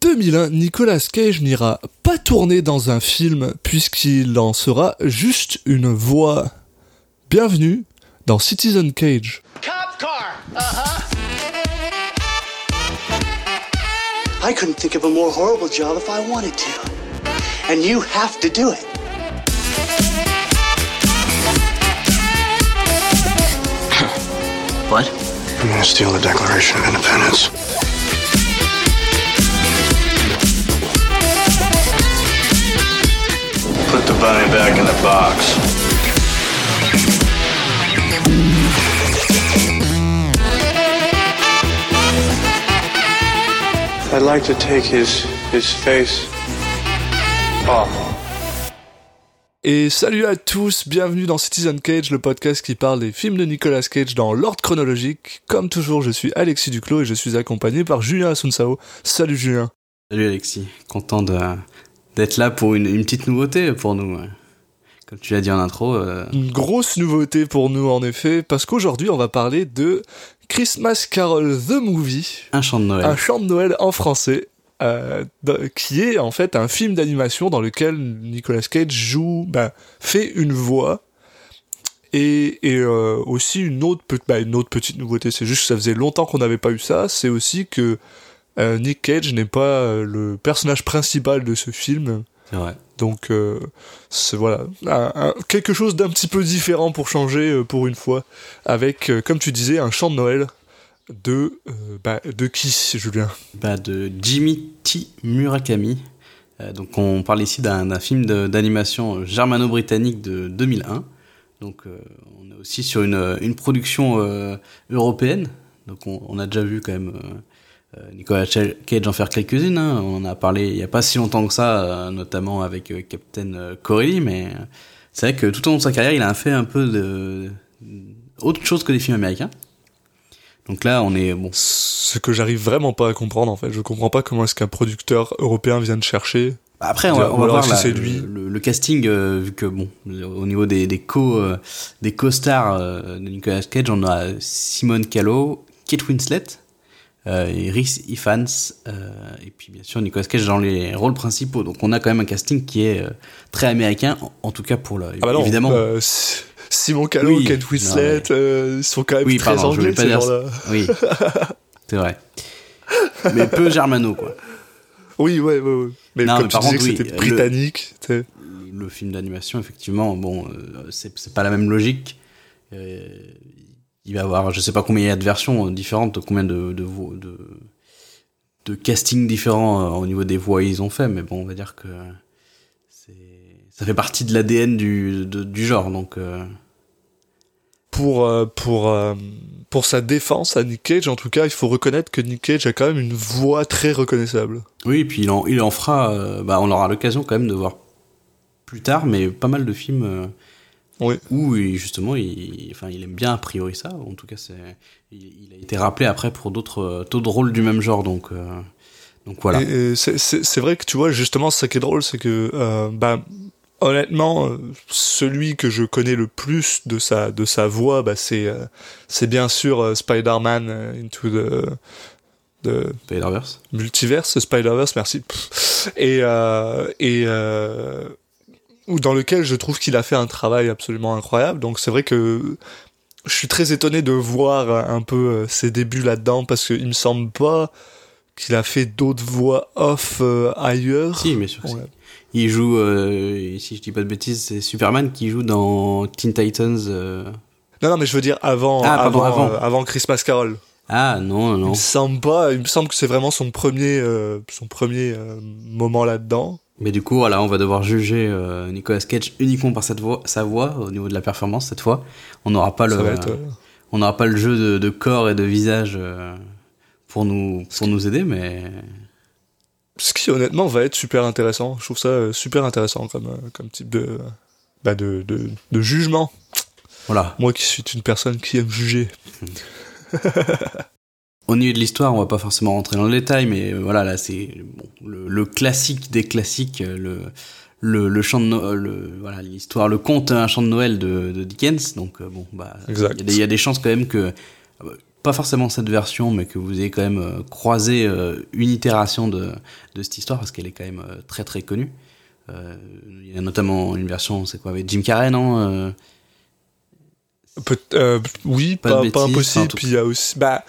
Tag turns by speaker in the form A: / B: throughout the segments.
A: 2001, Nicolas Cage n'ira pas tourner dans un film puisqu'il en sera juste une voix. Bienvenue dans Citizen Cage.
B: Cop car. Uh-huh.
C: I couldn't think of a more horrible job if I wanted to. And you have to do it.
B: What?
D: I'm gonna steal the Declaration of Independence?
E: Put the bunny back in the box.
D: I'd like to take his his face off.
A: Et salut à tous, bienvenue dans Citizen Cage, le podcast qui parle des films de Nicolas Cage dans l'ordre chronologique. Comme toujours, je suis Alexis Duclos et je suis accompagné par Julien Asunsao. Salut Julien.
F: Salut Alexis, content de d'être là pour une, une petite nouveauté pour nous. ouais. Comme tu l'as dit en intro, euh,
A: Une grosse nouveauté pour nous en effet, parce qu'aujourd'hui on va parler de Christmas Carol The Movie,
F: un chant de Noël.
A: un chant de Noël en français, euh, qui est en fait un film d'animation dans lequel Nicolas Cage joue, ben, fait une voix. Et, et euh, aussi une autre, bah, une autre petite nouveauté, c'est juste que ça faisait longtemps qu'on n'avait pas eu ça, c'est aussi que euh, Nick Cage n'est pas euh, le personnage principal de ce film.
F: Vrai.
A: Donc euh, c'est voilà un- un- quelque chose d'un petit peu différent pour changer euh, pour une fois avec comme tu disais un chant de Noël de bah, de qui Julien?
F: Bah, de Jimmy T. Murakami. Donc on parle ici d'un film d'animation germano-britannique de 2001. Donc on est aussi sur une, une production européenne. Donc on, on a déjà vu quand même Nicolas Cage en faire quelques-unes. hein. On en a parlé il n'y a pas si longtemps que ça, euh, notamment avec euh, Captain euh, Corelli. Mais euh, c'est vrai que tout au long de sa carrière, il a fait un peu de autre chose que des films américains. Donc là, on est bon.
A: ce que j'arrive vraiment pas à comprendre en fait je comprends pas comment est-ce qu'un producteur européen vient de chercher
F: Après, on va, on va voir
A: lui.
F: le- le casting, euh, vu que bon, au niveau des des co euh, des co-stars euh, de Nicolas Cage, on a Simone Callow, Kate Winslet, euh, et Rhys Ifans, euh, et puis bien sûr Nicolas Cage dans les rôles principaux. Donc on a quand même un casting qui est euh, très américain, en, en tout cas pour le
A: ah bah non
F: évidemment.
A: Si- Simon Callow
F: Oui,
A: Kate Winslet
F: non,
A: euh, ils sont quand même
F: oui,
A: très
F: pardon, je
A: anglais
F: voulais pas
A: ces
F: dire ça. Oui, c'est vrai. Mais peu germano quoi.
A: oui ouais ouais, ouais. mais
F: Non,
A: comme
F: mais
A: tu
F: par
A: disais
F: contre,
A: que c'était britannique
F: le film d'animation, effectivement, bon, c'est c'est pas la même logique. Euh, il va y avoir, je sais pas combien il y a de versions euh, différentes, combien de de, de, de casting différents euh, au niveau des voix ils ont fait, mais bon, on va dire que ça fait partie de l'ADN du de- du genre, donc euh,
A: pour pour pour sa défense à Nick Cage en tout cas il faut reconnaître que Nick Cage a quand même une voix très reconnaissable
F: oui, et puis il en il en fera, bah, on aura l'occasion quand même de voir plus tard, mais pas mal de films.
A: Oui.
F: Où justement, il, enfin, il aime bien a priori ça. En tout cas, c'est, il, il a été rappelé après pour d'autres, euh, d'autres rôles du même genre. Donc, euh, donc voilà.
A: Et, et c'est- c'est c'est vrai que tu vois, justement, ce qui est drôle, c'est que, euh, bah, honnêtement, euh, celui que je connais le plus de sa, de sa voix, bah, c'est, euh, c'est bien sûr euh, Spider-Man Into the, the
F: Spider-Verse.
A: Multiverse, Spider-Verse, merci. Et, euh, et, euh, ou dans lequel je trouve qu'il a fait un travail absolument incroyable. Donc c'est vrai que je suis très étonné de voir un peu euh, ses débuts là-dedans parce qu'il me semble pas qu'il a fait d'autres voix off euh, ailleurs.
F: Si, bien sûr.
A: Ouais.
F: si. Il joue, euh, si je dis pas de bêtises, c'est Superman qui joue dans Teen Titans. euh.
A: Non, non, mais je veux dire avant,
F: Ah, pardon,
A: avant,
F: avant.
A: euh, avant Christmas Carol.
F: Ah non,
A: Il
F: non.
A: me semble pas, il me semble que c'est vraiment son premier, son premier moment là-dedans.
F: Mais du coup, voilà, on va devoir juger euh, Nicolas Cage uniquement par cette voix, sa voix au niveau de la performance cette fois. On n'aura pas le,
A: être, euh,
F: on n'aura pas le jeu de, de corps et de visage euh, pour nous pour nous aider, mais
A: Ce qui honnêtement va être super intéressant. Je trouve ça super intéressant comme, comme type de, bah, de, de, de jugement.
F: voilà.
A: Moi qui suis une personne qui aime juger.
F: Au niveau de l'histoire, on va pas forcément rentrer dans le détail, mais euh, voilà, là c'est bon, le, le classique des classiques, euh, le le, le chant de No- euh, le voilà l'histoire, le conte un chant de Noël de, de Dickens. Donc bon, bah il y,
A: Exact.
F: a des- il y a des chances quand même que pas forcément cette version, mais que vous ayez quand même croisé une itération de, de cette histoire, parce qu'elle est quand même très très connue. Euh, Il y a notamment une version, c'est quoi, avec Jim Carrey, non euh,
A: Peut- euh, oui,
F: Pas
A: pas, impossible. Puis il y a aussi, bah,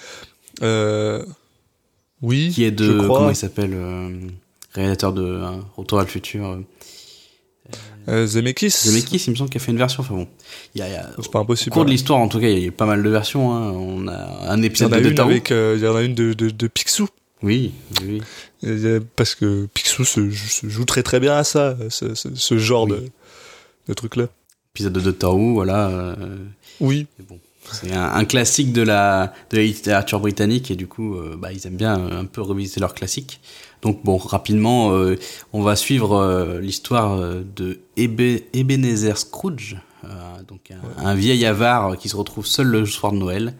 A: euh, oui,
F: Qui est
A: je
F: de,
A: crois.
F: comment il s'appelle, euh, réalisateur de euh, Retour à le futur.
A: Zemeckis.
F: Zemeckis, il me semble qu'il a fait une version. Enfin bon, il y a, il y a-
A: C'est pas
F: au
A: impossible.
F: cours de l'histoire, en tout cas, il y a eu pas mal de versions. hein. On a un
A: Il y
F: épisode
A: en a
F: de
A: une avec, euh, il y en a une de, de, de Picsou.
F: Oui, oui.
A: Parce que Picsou se, se joue très très bien à ça, ce, ce, ce genre
F: Oui.
A: de, de truc-là.
F: Épisode de Doctor Who, voilà. euh,
A: Oui.
F: bon, c'est un, un classique de la, de la littérature britannique et du coup, euh, bah, ils aiment bien euh, un peu revisiter leurs classiques. Donc bon, rapidement, euh, on va suivre euh, l'histoire de Ebe- Ebenezer Scrooge, donc un, un vieil avare qui se retrouve seul le soir de Noël.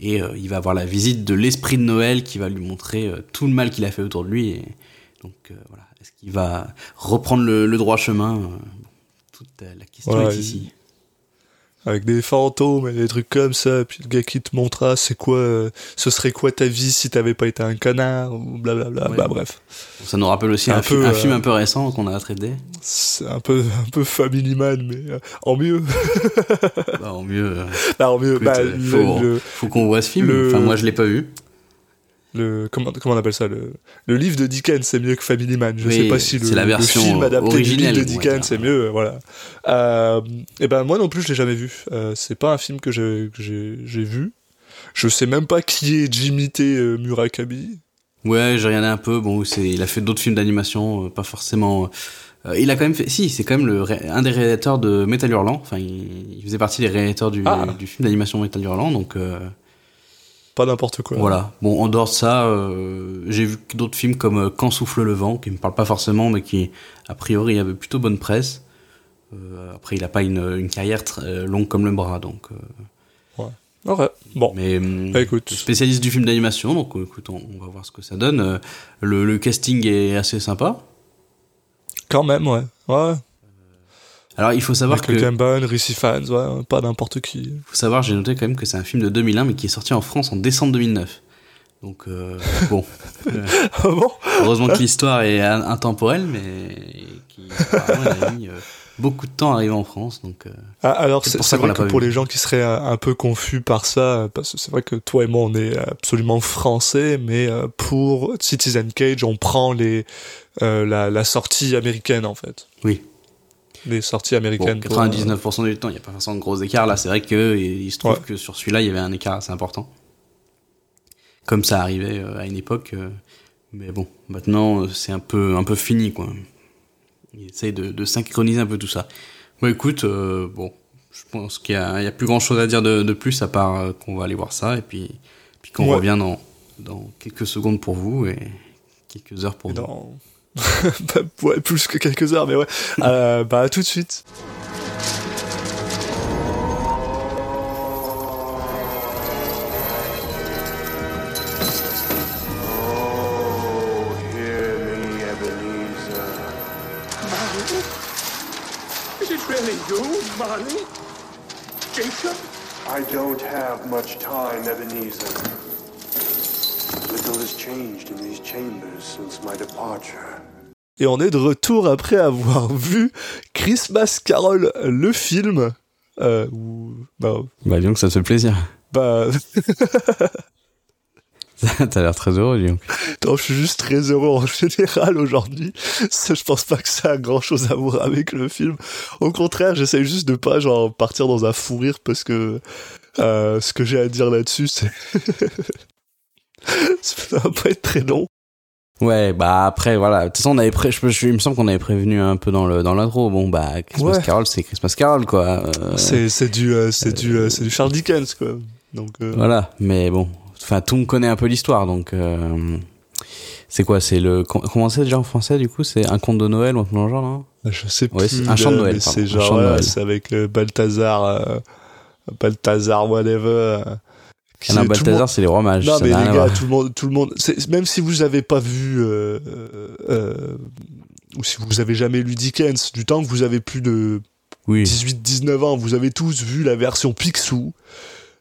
F: Et il va avoir la visite de l'esprit de Noël qui va lui montrer tout le mal qu'il a fait autour de lui. Et donc voilà, est-ce qu'il va reprendre le, le droit chemin Toute la question
A: Ouais,
F: est ici.
A: Avec des fantômes et des trucs comme ça, puis le gars qui te montrera c'est quoi, euh, ce serait quoi ta vie si t'avais pas été un connard, ou blablabla.
F: Ouais.
A: Bah bref.
F: Ça nous rappelle aussi
A: Un
F: un, fi- un
A: euh,
F: film un peu récent qu'on a traité.
A: C'est un peu, un peu Family Man, mais euh, en mieux.
F: Bah, en mieux,
A: Bah, en mieux.
F: écoute,
A: bah,
F: faut, qu'on voit ce film.
A: le-
F: Enfin, moi, je l'ai pas vu.
A: Le- comment, comment on appelle ça le, le livre de Dickens, c'est mieux que Family Man. Je
F: Oui,
A: sais pas si le,
F: la
A: le film adapté du livre de Dickens, c'est mieux. euh, Voilà. Euh, et ben moi non plus, je l'ai jamais vu. Euh, c'est pas un film que j'ai vu. Je sais même pas qui est Jimmy T. euh, Murakami.
F: Ouais, j'ai regardé un peu. Bon, c'est, il a fait d'autres films d'animation, euh, pas forcément. il a quand même fait. Si, c'est quand même le, un des réalisateurs de Metal Hurlant. Enfin, il, il faisait partie des réalisateurs du,
A: Ah.
F: du film d'animation Metal Hurlant. Donc
A: Pas n'importe quoi.
F: voilà. Bon, en dehors de ça, euh, j'ai vu d'autres films comme euh, Quand souffle le vent, qui me parlent pas forcément, mais qui a priori avait plutôt bonne presse. Euh, après, il a pas une, une carrière très, longue comme le bras, donc. euh,
A: Ouais. Bon.
F: Mais hum,
A: Bah, écoute.
F: spécialiste du film d'animation, donc écoute, on, on va voir ce que ça donne. Le, le casting est assez sympa.
A: Quand même, ouais. Ouais.
F: Alors il faut savoir
A: Michael
F: que,
A: Gambon, Ricci Fans, ouais, pas n'importe qui.
F: faut savoir, j'ai noté quand même que c'est un film de 2001, mais qui est sorti en France en décembre 2009. Donc euh, bon, euh,
A: Ah bon
F: heureusement que l'histoire est in- intemporelle, mais qui apparemment, a mis euh, beaucoup de temps à arriver en France. Donc euh,
A: Ah, alors
F: C'est
A: vrai
F: l'a
A: que pour
F: vu.
A: les gens qui seraient un, un peu confus par ça, parce que c'est vrai que toi et moi on est absolument français, mais euh, pour Citizen Cage on prend les euh, la, la sortie américaine en fait.
F: oui,
A: Les sorties
F: bon,
A: américaines. euh,
F: 99% du temps, il n'y a pas forcément de gros écarts. Là, c'est vrai que il il se trouve
A: Ouais.
F: que sur celui-là, il y avait un écart assez important. Comme ça arrivait euh, à une époque. euh, mais bon, maintenant, euh, c'est un peu, un peu fini, quoi. Il essaye de, de synchroniser un peu tout ça. Bon, écoute, euh, bon, je pense qu'il y a, plus grand chose à dire de, de plus, à part euh, qu'on va aller voir ça, et puis, puis qu'on
A: Ouais.
F: revient dans, dans quelques secondes pour vous, et quelques heures pour nous.
A: dans... Bah, ouais, plus que quelques heures, mais ouais. Euh, bah à tout de suite.
E: Oh?
B: Jacob?
E: I don't have much time, Ebenezer.
A: Et on est de retour après avoir vu Christmas Carol, le film. Euh, où, bah,
F: Bah, donc, ça te fait plaisir.
A: bah,
F: T'as l'air très heureux, donc.
A: non, je suis juste très heureux en général aujourd'hui. Je pense pas que ça a grand chose à voir avec le film. Au contraire, j'essaie juste de pas genre partir dans un fou rire parce que euh, ce que j'ai à dire là-dessus, c'est ça va pas être très long.
F: Ouais, bah après, voilà. De toute façon, on avait pré... je, je- il me semble qu'on avait prévenu un peu dans le dans l'intro. Bon, bah Christmas
A: Ouais.
F: Carol, c'est Christmas Carol, quoi. Euh,
A: C'est c'est du euh, c'est du euh, c'est du Charles Dickens quoi. Donc
F: Voilà, mais bon, enfin, tout le monde connaît un peu l'histoire, donc. C'est quoi? C'est le com- comment c'est déjà en français du coup? C'est un conte de Noël ou un truc dans le genre non?
A: Je sais plus.
F: c'est un chant de Noël,
A: C'est
F: un
A: genre, ouais, c'est avec Balthazar, Balthazar, whatever. Monde-
F: Balthazar, c'est les rois mages.
A: Non,
F: ça
A: mais les gars, tout le monde, tout le monde, même si vous avez pas vu, euh, euh, euh, ou si vous avez jamais lu Dickens, du temps que vous avez plus de
F: Oui.
A: 18-19 ans, vous avez tous vu la version Picsou.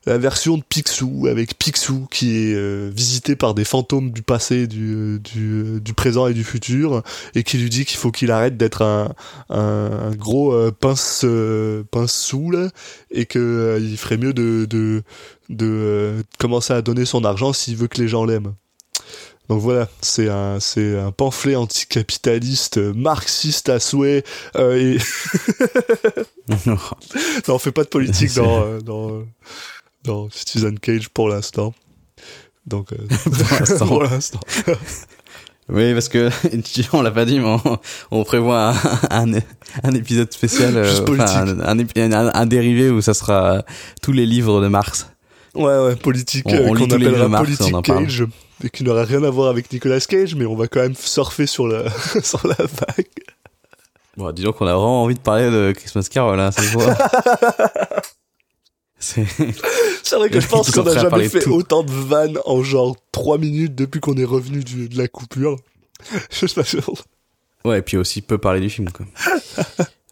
A: la version de Picsou avec Picsou qui est euh, visité par des fantômes du passé, du, du, du présent et du futur et qui lui dit qu'il faut qu'il arrête d'être un, un, un gros euh, pince euh, pince et que euh, il ferait mieux de de, de euh, commencer à donner son argent s'il veut que les gens l'aiment. Donc voilà, c'est un c'est un pamphlet anticapitaliste euh, marxiste à souhait euh, et non, on fait pas de politique dans euh, dans dans Citizen Cage pour l'instant. Donc euh,
F: Pour l'instant. Oui, parce que on l'a pas dit, mais on, on prévoit un, un, un épisode spécial,
A: Juste politique.
F: un- un dérivé où ça sera tous les livres de Marx.
A: Ouais, ouais, politique euh, qu'on appellera politique
F: on.
A: Cage, et qui n'aura rien à voir avec Nicolas Cage, mais on va quand même surfer sur la sur la vague.
F: Bon, disons qu'on a vraiment envie de parler de Christmas Carol, hein, ça se voit. C'est
A: vrai que je pense qu'on a
F: prêts à
A: jamais fait
F: tout.
A: autant de vannes en genre 3 minutes depuis qu'on est revenu du- de la coupure. Je sais pas sûr.
F: ouais, et puis aussi peu parler du film, quoi.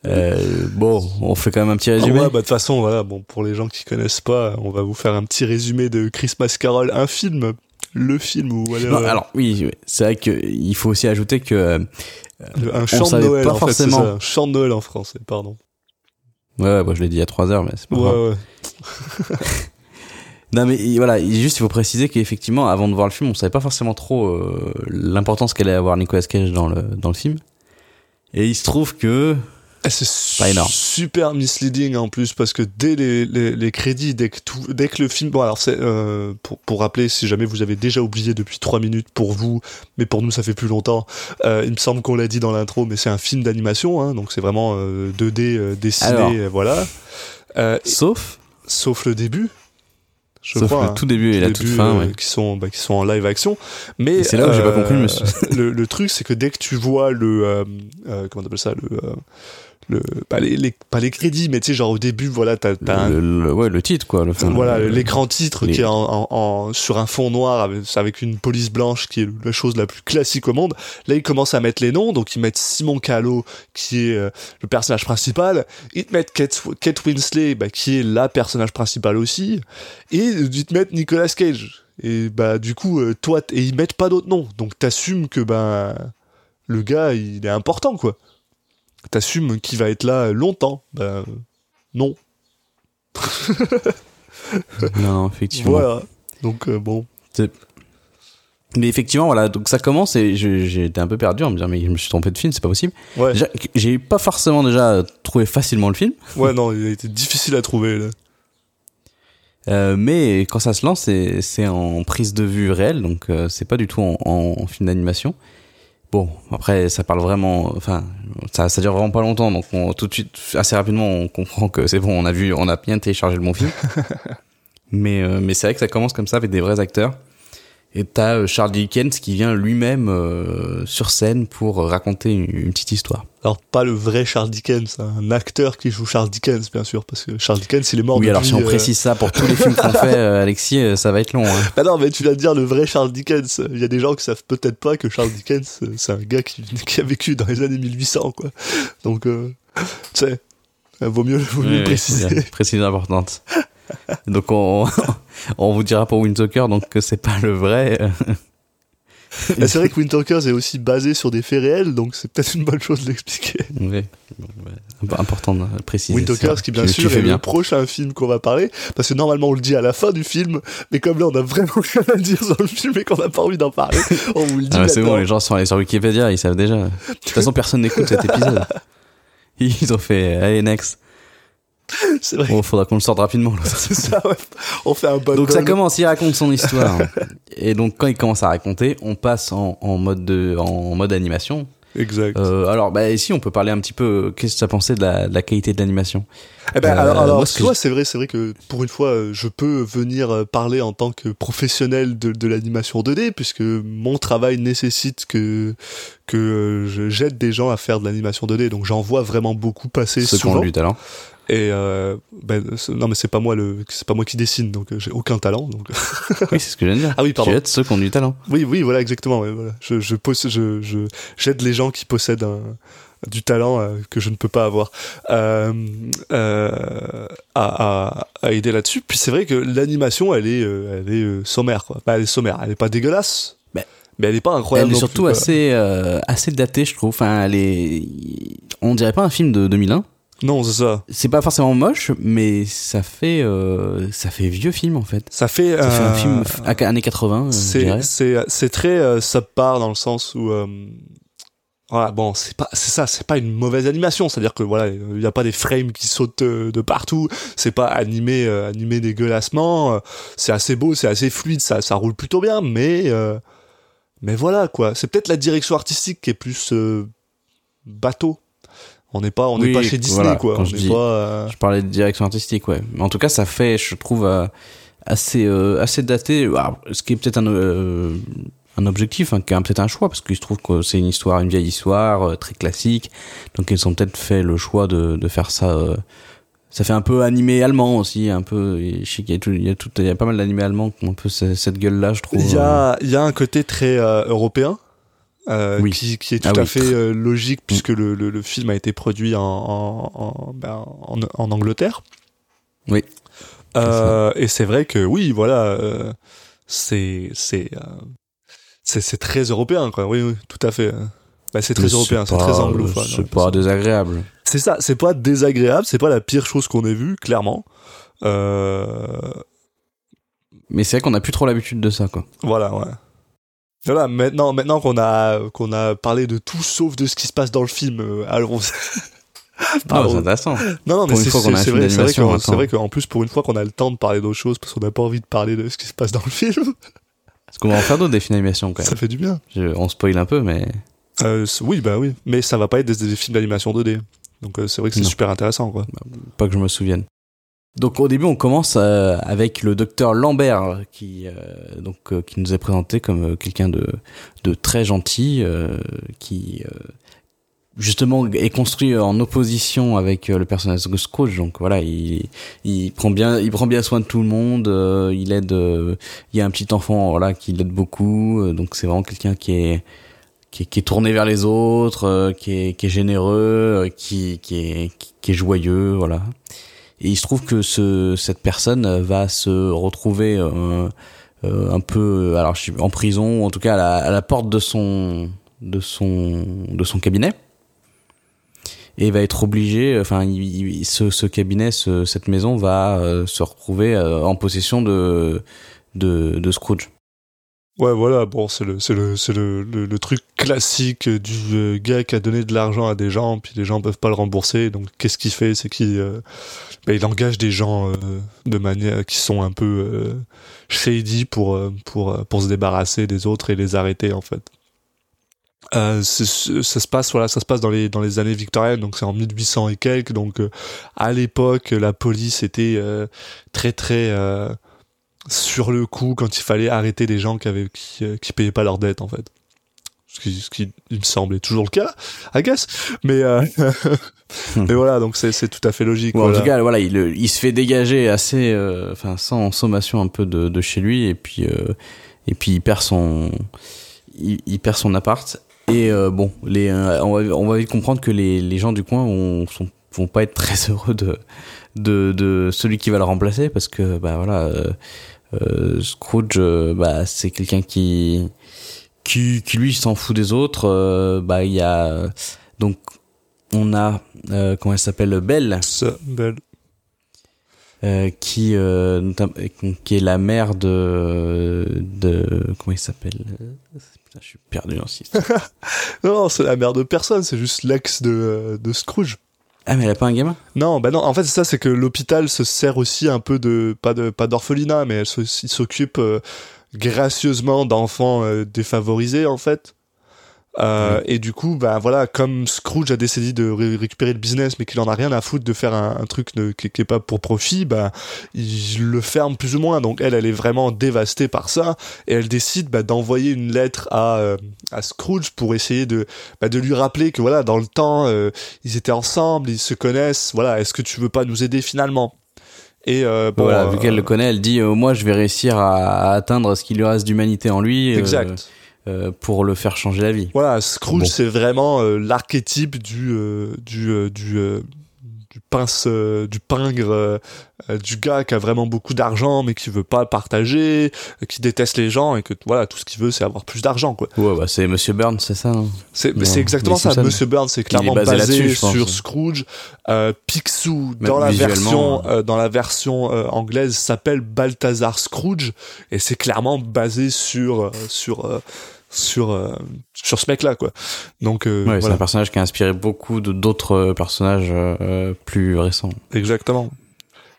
F: Euh, bon, on fait quand même un petit
A: Ah
F: résumé.
A: ouais, bah de toute façon, voilà, bon, pour les gens qui connaissent pas, on va vous faire un petit résumé de Christmas Carol, un film, le film ou voilà,
F: Non, alors oui, c'est vrai qu'il faut aussi ajouter que euh,
A: un chant de Noël
F: pas
A: en fait,
F: forcément.
A: ça, un chant de Noël en français, pardon.
F: ouais, ouais, moi je l'ai dit il y a trois heures, mais c'est pas
A: Ouais,
F: grave.
A: ouais.
F: Non mais il- voilà, il- juste il faut préciser qu'effectivement, avant de voir le film, on savait pas forcément trop euh, l'importance qu'allait avoir Nicolas Cage dans le dans le film. Et il se trouve que
A: C'est
F: Pas énorme.
A: super misleading en plus parce que dès les, les, les crédits, dès que tout, dès que le film, bon alors c'est euh, pour pour rappeler si jamais vous avez déjà oublié depuis trois minutes pour vous, mais pour nous ça fait plus longtemps. Euh, il me semble qu'on l'a dit dans l'intro, mais c'est un film d'animation, hein, donc c'est vraiment euh, 2D euh, dessiné,
F: Alors.
A: voilà.
F: Sauf
A: sauf le début. Je
F: sauf
A: crois,
F: le
A: hein.
F: tout début et la toute
A: début,
F: fin,
A: euh,
F: ouais.
A: qui sont bah, qui sont en live action mais
F: c'est là où j'ai pas compris, monsieur.
A: le, le truc c'est que dès que tu vois le euh, comment t'appelles ça le euh, le pas les, les- pas les crédits mais tu sais genre au début voilà t'as t'as un-
F: le, ouais, le titre quoi, le
A: voilà
F: le-
A: l'écran titre
F: les-
A: qui est en, en- en- sur un fond noir avec, avec une police blanche qui est la chose la plus classique au monde. Là ils commencent à mettre les noms. Donc ils mettent Simon Callow qui est euh, le personnage principal. Ils te mettent Kate, Kate Winslet bah, qui est la personnage principale aussi. Et ils te mettent Nicolas Cage. Et bah du coup euh, toi et ils mettent pas d'autres noms. Donc t'assumes que ben le gars il est important quoi t'assumes qu'il va être là longtemps ben non
F: Non, effectivement.
A: voilà donc euh, bon
F: Mais effectivement, voilà, donc ça commence et été un peu perdu en me disant mais je me suis trompé de film, c'est pas possible.
A: ouais
F: j'ai pas forcément déjà trouvé facilement le film,
A: Ouais, non, il a été difficile à trouver, là.
F: euh, mais quand ça se lance, c'est c'est en prise de vue réelle, donc euh, c'est pas du tout en, en- en film d'animation. Bon, après ça parle vraiment, enfin ça, ça dure vraiment pas longtemps, donc on, tout de suite, assez rapidement, on comprend que c'est bon, on a vu, on a bien téléchargé le bon film. mais euh, mais c'est vrai que ça commence comme ça avec des vrais acteurs. Et t'as euh, Charles Dickens qui vient lui-même euh, sur scène pour raconter une, une petite histoire.
A: Alors, pas le vrai Charles Dickens, hein, un acteur qui joue Charles Dickens, bien sûr, parce que Charles Dickens, il est mort
F: oui, alors si on
A: euh,
F: précise ça pour tous les films qu'on fait, euh, Alexis, euh, ça va être long. Hein.
A: Bah non, mais tu viens de dire le vrai Charles Dickens. Il y a des gens qui savent peut-être pas que Charles Dickens, euh, c'est un gars qui, qui a vécu dans les années 1800, quoi. Donc, euh, tu sais, euh, vaut mieux, vaut mieux
F: Oui,
A: préciser.
F: oui, précision importante. donc on, on vous dira pour Windtalker donc que c'est pas le vrai.
A: Bah, c'est vrai que Windtalkers est aussi basé sur des faits réels, donc c'est peut-être une bonne chose de l'expliquer.
F: oui. Bon, ouais, imp- important de préciser.
A: Windtalkers qui bien
F: Tu-
A: sûr est
F: bien.
A: le prochain film qu'on va parler parce que normalement on le dit à la fin du film mais comme là on a vraiment rien à dire sur le film et qu'on n'a pas envie d'en parler on vous le dit
F: Ah, c'est bon, les gens sont allés sur Wikipédia, ils savent déjà. De toute façon, personne n'écoute cet épisode. Ils ont fait, allez, next.
A: c'est vrai
F: faudra qu'on le sorte rapidement. là.
A: c'est ça ouais. on fait un bon
F: Donc ça commence, il raconte son histoire. Et donc quand il commence à raconter, on passe en, en mode de, en mode animation.
A: exact
F: Euh, alors bah ici on peut parler un petit peu. Qu'est-ce que tu as pensé de la, de la qualité de l'animation?
A: Eh ben,
F: Euh,
A: alors, alors,
F: moi, ce
A: vois, c'est vrai, c'est vrai que pour une fois, euh, je peux venir euh, parler en tant que professionnel de, de l'animation 2D, puisque mon travail nécessite que que euh, je jette des gens à faire de l'animation 2D, donc j'en vois vraiment beaucoup passer
F: qui ont
A: souvent.
F: du talent.
A: Et euh, ben, non, mais c'est pas moi le, c'est pas moi qui dessine, donc euh, j'ai aucun talent. Donc
F: Oui, c'est ce que de dire.
A: Ah oui, pardon.
F: Tu aides ceux qui ont du talent.
A: oui, oui, voilà, exactement. ouais, voilà. Je, je, posse- je, je, j'aide les gens qui possèdent un, du talent euh, que je ne peux pas avoir euh, euh, à, à, à aider là-dessus. Puis c'est vrai que l'animation, elle est, elle est sommaire, quoi. Bah, elle est sommaire. Elle est pas dégueulasse,
F: Ben,
A: mais elle est pas incroyable.
F: elle est surtout
A: plus,
F: assez, euh, assez datée, je trouve. Enfin, elle est. On dirait pas un film de 2001.
A: Non, c'est ça.
F: C'est pas forcément moche, mais ça fait, euh, ça fait vieux film en fait.
A: Ça fait,
F: Ça fait un
A: euh,
F: film années 80, euh,
A: c'est très subpar dans le sens où voilà bon c'est pas c'est ça c'est pas une mauvaise animation. C'est à dire que voilà il y a pas des frames qui sautent de partout. C'est pas animé euh, animé dégueulassement. Euh, c'est assez beau c'est assez fluide ça ça roule plutôt bien mais euh, mais voilà quoi. C'est peut-être la direction artistique qui est plus bateau on n'est pas on n'est
F: Oui,
A: pas chez Disney
F: voilà,
A: quoi
F: quand
A: on
F: je dis-
A: pas euh,
F: Je parlais de direction artistique, ouais. Mais en tout cas, ça fait, je trouve, euh, assez, euh, assez daté. Alors, ce qui est peut-être un, euh, un objectif, hein, qui est peut-être un choix, parce qu'il se trouve que c'est une histoire, une vieille histoire, euh, très classique. Donc, ils ont peut-être fait le choix de, de faire ça. euh, ça fait un peu animé allemand aussi, un peu. Je sais qu'il y a tout, il y a tout, il y a pas mal d'animés allemands qui ont un peu ce- cette gueule-là, je trouve.
A: Il y a, il y a un côté très euh, européen. Euh,
F: Oui.
A: qui, qui est tout
F: Ah
A: à
F: oui,
A: fait euh, logique puisque le, le, le film a été produit en, en, en, ben, en, en Angleterre.
F: Oui.
A: Euh, et c'est vrai que oui, voilà, euh, c'est c'est euh, c'est c'est très européen quoi. Oui, oui, tout à fait. Bah, c'est très européen, c'est très anglophone.
F: C'est
A: hein,
F: pas désagréable.
A: c'est ça, c'est pas désagréable, c'est pas la pire chose qu'on ait vue, clairement. Euh,
F: Mais c'est vrai qu'on a plus trop l'habitude de ça, quoi.
A: Voilà, ouais. Voilà, maintenant, maintenant qu'on a, qu'on a parlé de tout sauf de ce qui se passe dans le film, euh, allons.
F: Ah,
A: Pardon.
F: c'est intéressant.
A: non, non, mais c'est vrai, c'est vrai qu'en- qu'en plus, pour une fois qu'on a le temps de parler d'autres choses, parce qu'on n'a pas envie de parler de ce qui se passe dans le film,
F: Parce qu'on va en faire d'autres des films d'animation, quand
A: ça
F: même.
A: fait du bien.
F: Je- on spoil un peu, mais.
A: Euh, oui, bah oui, mais ça va pas être des, des films d'animation 2D. Donc euh, c'est vrai que c'est super intéressant, quoi.
F: Pas que je me souvienne. Donc au début, on commence euh, avec le docteur Lambert qui euh, donc euh, qui nous est présenté comme euh, quelqu'un de de très gentil euh, qui euh, justement est construit en opposition avec le personnage de Scrooge. Donc voilà, il il prend bien il prend bien soin de tout le monde, il aide il y a un petit enfant voilà qui l'aide beaucoup, donc c'est vraiment quelqu'un qui est qui est, qui est tourné vers les autres, qui est, qui est généreux, qui, qui, est, qui est joyeux, voilà. Et il se trouve que ce, cette personne va se retrouver euh, euh, un peu, alors je suis en prison, ou en tout cas à la, à la porte de son, de son, de son cabinet. Et va être obligé, enfin, il, il- ce, ce cabinet, ce, cette maison va euh, se retrouver euh, en possession de, de, de Scrooge.
A: Ouais, voilà, bon, c'est le, c'est le, c'est le, le, le truc classique du euh, gars qui a donné de l'argent à des gens, puis les gens peuvent pas le rembourser. Donc, qu'est-ce qu'il fait? C'est qu'il euh, bah, il engage des gens euh, de manière qui sont un peu euh, shady pour, euh, pour, euh, pour se débarrasser des autres et les arrêter, en fait. Euh, ça se passe voilà ça se passe dans les dans les années victoriennes donc c'est en 1800 et quelques donc à l'époque la police était euh, très très sur le coup quand il fallait arrêter des gens qui avaient qui, euh, qui payaient pas leurs dettes en fait. Ce qui, ce qui il me semblait toujours le cas I guess. Mais euh, mais voilà donc c'est c'est tout à fait logique
F: En tout cas, voilà, il, il se fait dégager assez, euh, enfin, sans sommation un peu de, de chez lui, et puis, euh, et puis il perd son, il, il perd son appart. Et bon, les, on, va, on va vite comprendre que les, les gens du coin vont, sont, vont pas être très heureux de, de, de celui qui va le remplacer, parce que bah voilà, euh, Scrooge, euh, bah c'est quelqu'un qui, qui, qui lui s'en fout des autres. euh, bah il y a donc on a euh, comment elle s'appelle Belle
A: belle.
F: euh, qui euh, qui est la mère de de comment il s'appelle Putain, je suis perdu dans ce système.
A: non non, c'est la mère de personne c'est juste l'ex de euh, de Scrooge
F: ah mais elle a pas un gamin?
A: Non, bah non, en fait, c'est ça, c'est que l'hôpital se sert aussi un peu de, pas de, pas d'orphelinat, mais elle s'occupe euh, gracieusement d'enfants euh, défavorisés, en fait. Euh, Et du coup, bah voilà, comme Scrooge a décidé de ré- récupérer le business, mais qu'il en a rien à foutre de faire un, un truc de- qui, qui est pas pour profit, bah il le ferme plus ou moins. Donc elle, elle est vraiment dévastée par ça, et elle décide bah, d'envoyer une lettre à, euh, à Scrooge pour essayer de bah, de lui rappeler que voilà, dans le temps, euh, ils étaient ensemble, ils se connaissent. Voilà, est-ce que tu veux pas nous aider finalement? Et euh, bon,
F: voilà,
A: euh,
F: vu qu'elle le connaît, elle dit euh, moi je vais réussir à, à atteindre ce qu'il lui reste d'humanité en lui
A: exact.
F: Euh, pour le faire changer la vie.
A: Voilà, Scrooge,
F: Bon.
A: c'est vraiment euh, l'archétype du euh, du du du pince du pingre du gars qui a vraiment beaucoup d'argent mais qui veut pas partager, qui déteste les gens et que voilà, tout ce qu'il veut c'est avoir plus d'argent quoi.
F: Ouais, bah c'est Monsieur Burns, c'est ça. non
A: C'est exactement ça. Monsieur Burns, c'est clairement
F: basé
A: basé, sur Scrooge. Picsou dans la version dans la version anglaise s'appelle Balthazar Scrooge et c'est clairement basé sur sur sur euh, sur ce mec là quoi. Donc euh,
F: Ouais, c'est un personnage qui a inspiré beaucoup de d'autres euh, personnages euh, plus récents.
A: Exactement.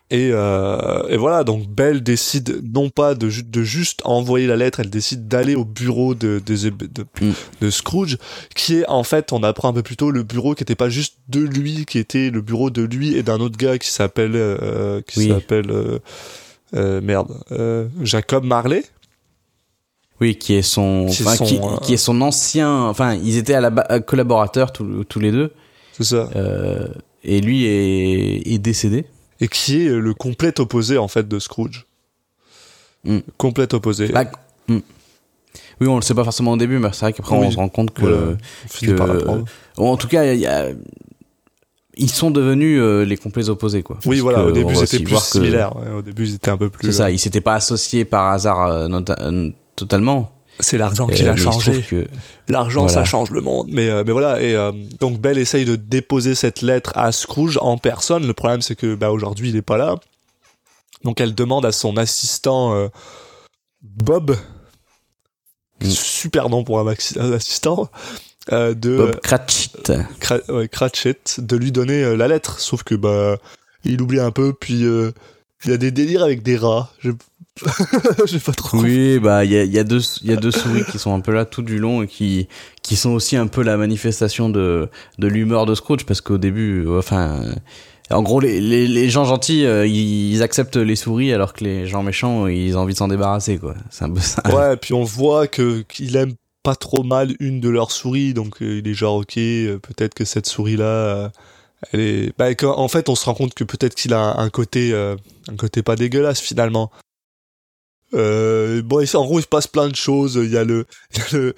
A: Et, et voilà, donc Belle décide non pas de, ju- de juste envoyer la lettre, elle décide d'aller au bureau de, de, de,
F: Mm.
A: de Scrooge, qui est en fait, on apprend un peu plus tôt, le bureau qui était pas juste de lui, qui était le bureau de lui et d'un autre gars qui s'appelle, qui
F: Oui.
A: s'appelle, merde, Jacob Marley.
F: Oui, qui est son,
A: Qui est
F: enfin,
A: son,
F: qui,
A: euh,
F: qui est son ancien, enfin, ils étaient à la euh, collaborateurs tous, tous les deux,
A: C'est ça.
F: euh, et lui est, est décédé.
A: Et qui est le complet opposé, en fait, de Scrooge.
F: Mm.
A: Complet opposé.
F: Bah, hmm. Oui, on le sait pas forcément au début, mais c'est vrai qu'après
A: Oui.
F: on se rend compte que,
A: Voilà. Par
F: en tout cas, il y a- ils sont devenus euh, les complets opposés, quoi.
A: Oui, voilà, au début c'était plus
F: que-
A: similaire. ouais, au début ils étaient un peu plus.
F: C'est ça, ils s'étaient pas associés par hasard totalement.
A: C'est l'argent qui l'a changé.
F: que
A: L'argent,
F: Voilà.
A: ça change le monde. Mais, euh, mais voilà. Et euh, donc Belle essaye de déposer cette lettre à Scrooge en personne. Le problème, c'est que bah, aujourd'hui, il est pas là. Donc elle demande à son assistant euh, Bob,
F: Mm.
A: super nom pour un, assistant, de
F: Bob Cratchit.
A: Cra- ouais, Cratchit, de lui donner la lettre. Sauf que bah il oublie un peu. Puis il y a des délires avec des rats. Je j'ai pas trop.
F: Oui, bah il y a, il y a deux il y a deux souris qui sont un peu là tout du long et qui qui sont aussi un peu la manifestation de de l'humeur de Scrooge parce qu'au début, euh, enfin, en gros les, les, les gens gentils euh, ils acceptent les souris alors que les gens méchants ils ont envie de s'en débarrasser quoi. C'est un peu ça.
A: Ouais, puis on voit que qu'il aime pas trop mal une de leurs souris, donc euh, il est genre ok, peut-être que cette souris là, elle est. Bah, en fait, on se rend compte que peut-être qu'il a un, côté, euh, un côté pas dégueulasse finalement. Euh, bon, en gros, il se passe plein de choses. Il y a le, il y a le,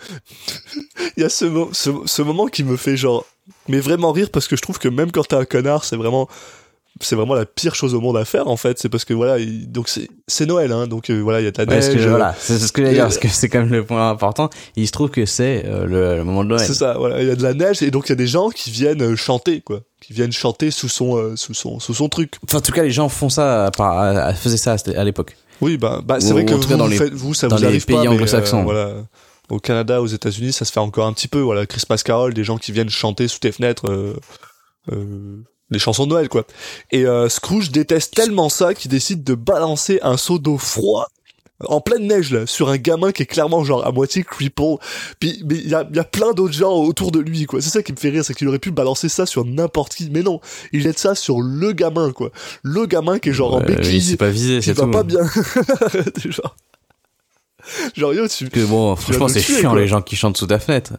A: il y a ce, ce, ce moment qui me fait genre, mais vraiment rire parce que je trouve que même quand t'es un connard, c'est vraiment, c'est vraiment la pire chose au monde à faire en fait. C'est parce que voilà, il- donc c'est, Noël, hein, donc euh, voilà, il y a de la
F: Ouais,
A: neige.
F: que, voilà, c'est ce que j'allais dire, parce que c'est quand même le point important. Il se trouve que c'est euh, le, le moment de Noël.
A: C'est ça, voilà, il y a de la neige et donc il y a des gens qui viennent euh, chanter quoi, qui viennent chanter sous son euh, sous son sous son truc.
F: Enfin, en tout cas, les gens font ça, faisaient ça à, l'époque.
A: Oui, bah, bah c'est vrai que vous,
F: cas dans
A: vous
F: les-
A: faites- vous ça
F: dans
A: vous
F: les pays
A: euh,
F: anglo-saxons.
A: voilà, au Canada, aux États-Unis, ça se fait encore un petit peu. Voilà, Christmas Carol, des gens qui viennent chanter sous tes fenêtres. Euh, euh, les chansons de Noël quoi. Et euh, Scrooge déteste tellement ça qu'il décide de balancer un seau d'eau froid en pleine neige là sur un gamin qui est clairement genre à moitié cripple. Puis mais il y a, y a plein d'autres gens autour de lui quoi. C'est ça qui me fait rire, c'est qu'il aurait pu balancer ça sur n'importe qui, mais non, il jette ça sur le gamin quoi. Le gamin qui est genre en
F: Euh,
A: béquille,
F: il pas visé, c'est
A: va
F: tout.
A: pas bien. genre, genre yo tu,
F: que bon, franchement, c'est chiant
A: quoi.
F: les gens qui chantent sous ta fenêtre.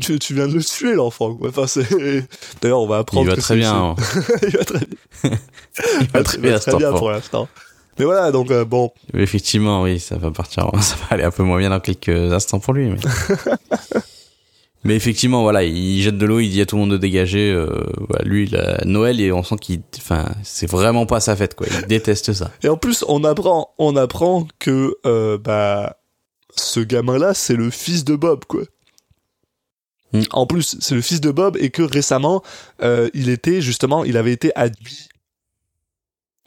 A: Tu, tu viens de le tuer l'enfant. Enfin d'ailleurs on va apprendre
F: Il va
A: que
F: très bien.
A: il va très bien.
F: Il va très bien, cet
A: très bien
F: enfant.
A: pour l'instant. Mais voilà donc euh, bon
F: Effectivement, oui, ça va partir, ça va aller un peu moins bien dans quelques instants pour lui. Mais, mais effectivement, voilà, il jette de l'eau, il dit à tout le monde de dégager. Euh, voilà, lui, il a Noël et on sent qu'il, enfin, c'est vraiment pas sa fête, quoi. Il déteste ça.
A: Et en plus, on apprend, on apprend que euh, bah ce gamin-là, c'est le fils de Bob, quoi.
F: Mm.
A: En plus, c'est le fils de Bob et que récemment, euh, il était justement, il avait été admis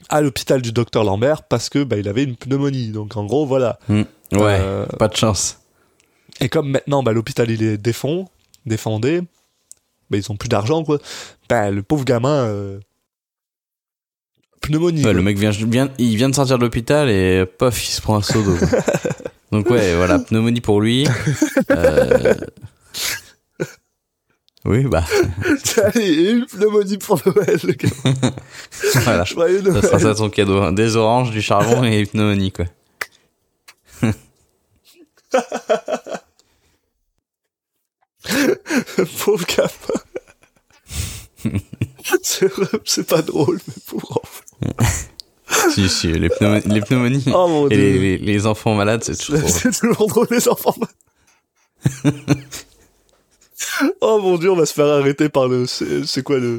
A: à l'hôpital du docteur Lambert parce que bah il avait une pneumonie. Donc en gros, voilà.
F: Ouais,
A: Euh,
F: pas de chance.
A: et comme maintenant, bah l'hôpital il est défond, défendé, bah ils ont plus d'argent, quoi. Bah le pauvre gamin. euh, Pneumonie.
F: Ouais, le mec vient, vient, il vient de sortir de l'hôpital et pof, il se prend un seau d'eau. Donc ouais, voilà, pneumonie pour lui. Euh, Oui, bah,
A: Allez, une pneumonie pour Noël, le gars.
F: voilà.
A: Joyeux
F: Ça sera
A: Noël.
F: ça ton cadeau. hein. Des oranges, du charbon et une pneumonie, quoi.
A: Pauvre gamin. c'est vrai, c'est pas drôle, mais pauvre enfant.
F: si, si, les, pneumonies, les pneumonies
A: Oh mon
F: et
A: dieu.
F: les, les, les enfants malades, c'est toujours drôle.
A: C'est toujours drôle, les enfants. oh mon dieu, on va se faire arrêter par le. C'est quoi le.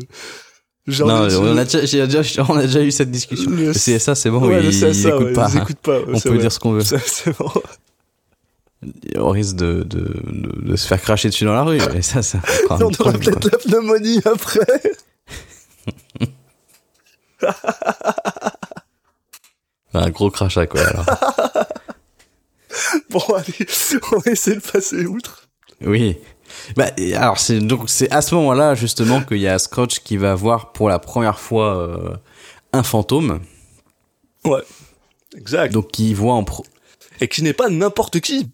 A: Genre
F: Non, on a, déjà, on a déjà eu cette discussion.
A: Le-
F: Le CSA, c'est bon,
A: Ouais,
F: ils,
A: le CSA,
F: ils écoutent
A: ouais,
F: pas.
A: Ils écoutent pas. ouais,
F: on peut
A: vrai.
F: dire ce qu'on veut.
A: C'est c'est bon.
F: On risque de, de, de, de se faire cracher dessus dans la rue. Et ça, ça
A: On aura peut-être la pneumonie après.
F: un gros crachat, quoi. Alors.
A: Bon, allez, on va essayer de passer outre.
F: Oui. Bah, alors c'est donc c'est à ce moment-là justement qu'il y a Scrooge qui va voir pour la première fois euh, un fantôme.
A: Ouais. Exact.
F: Donc qui voit en pro
A: Et qui n'est pas n'importe qui.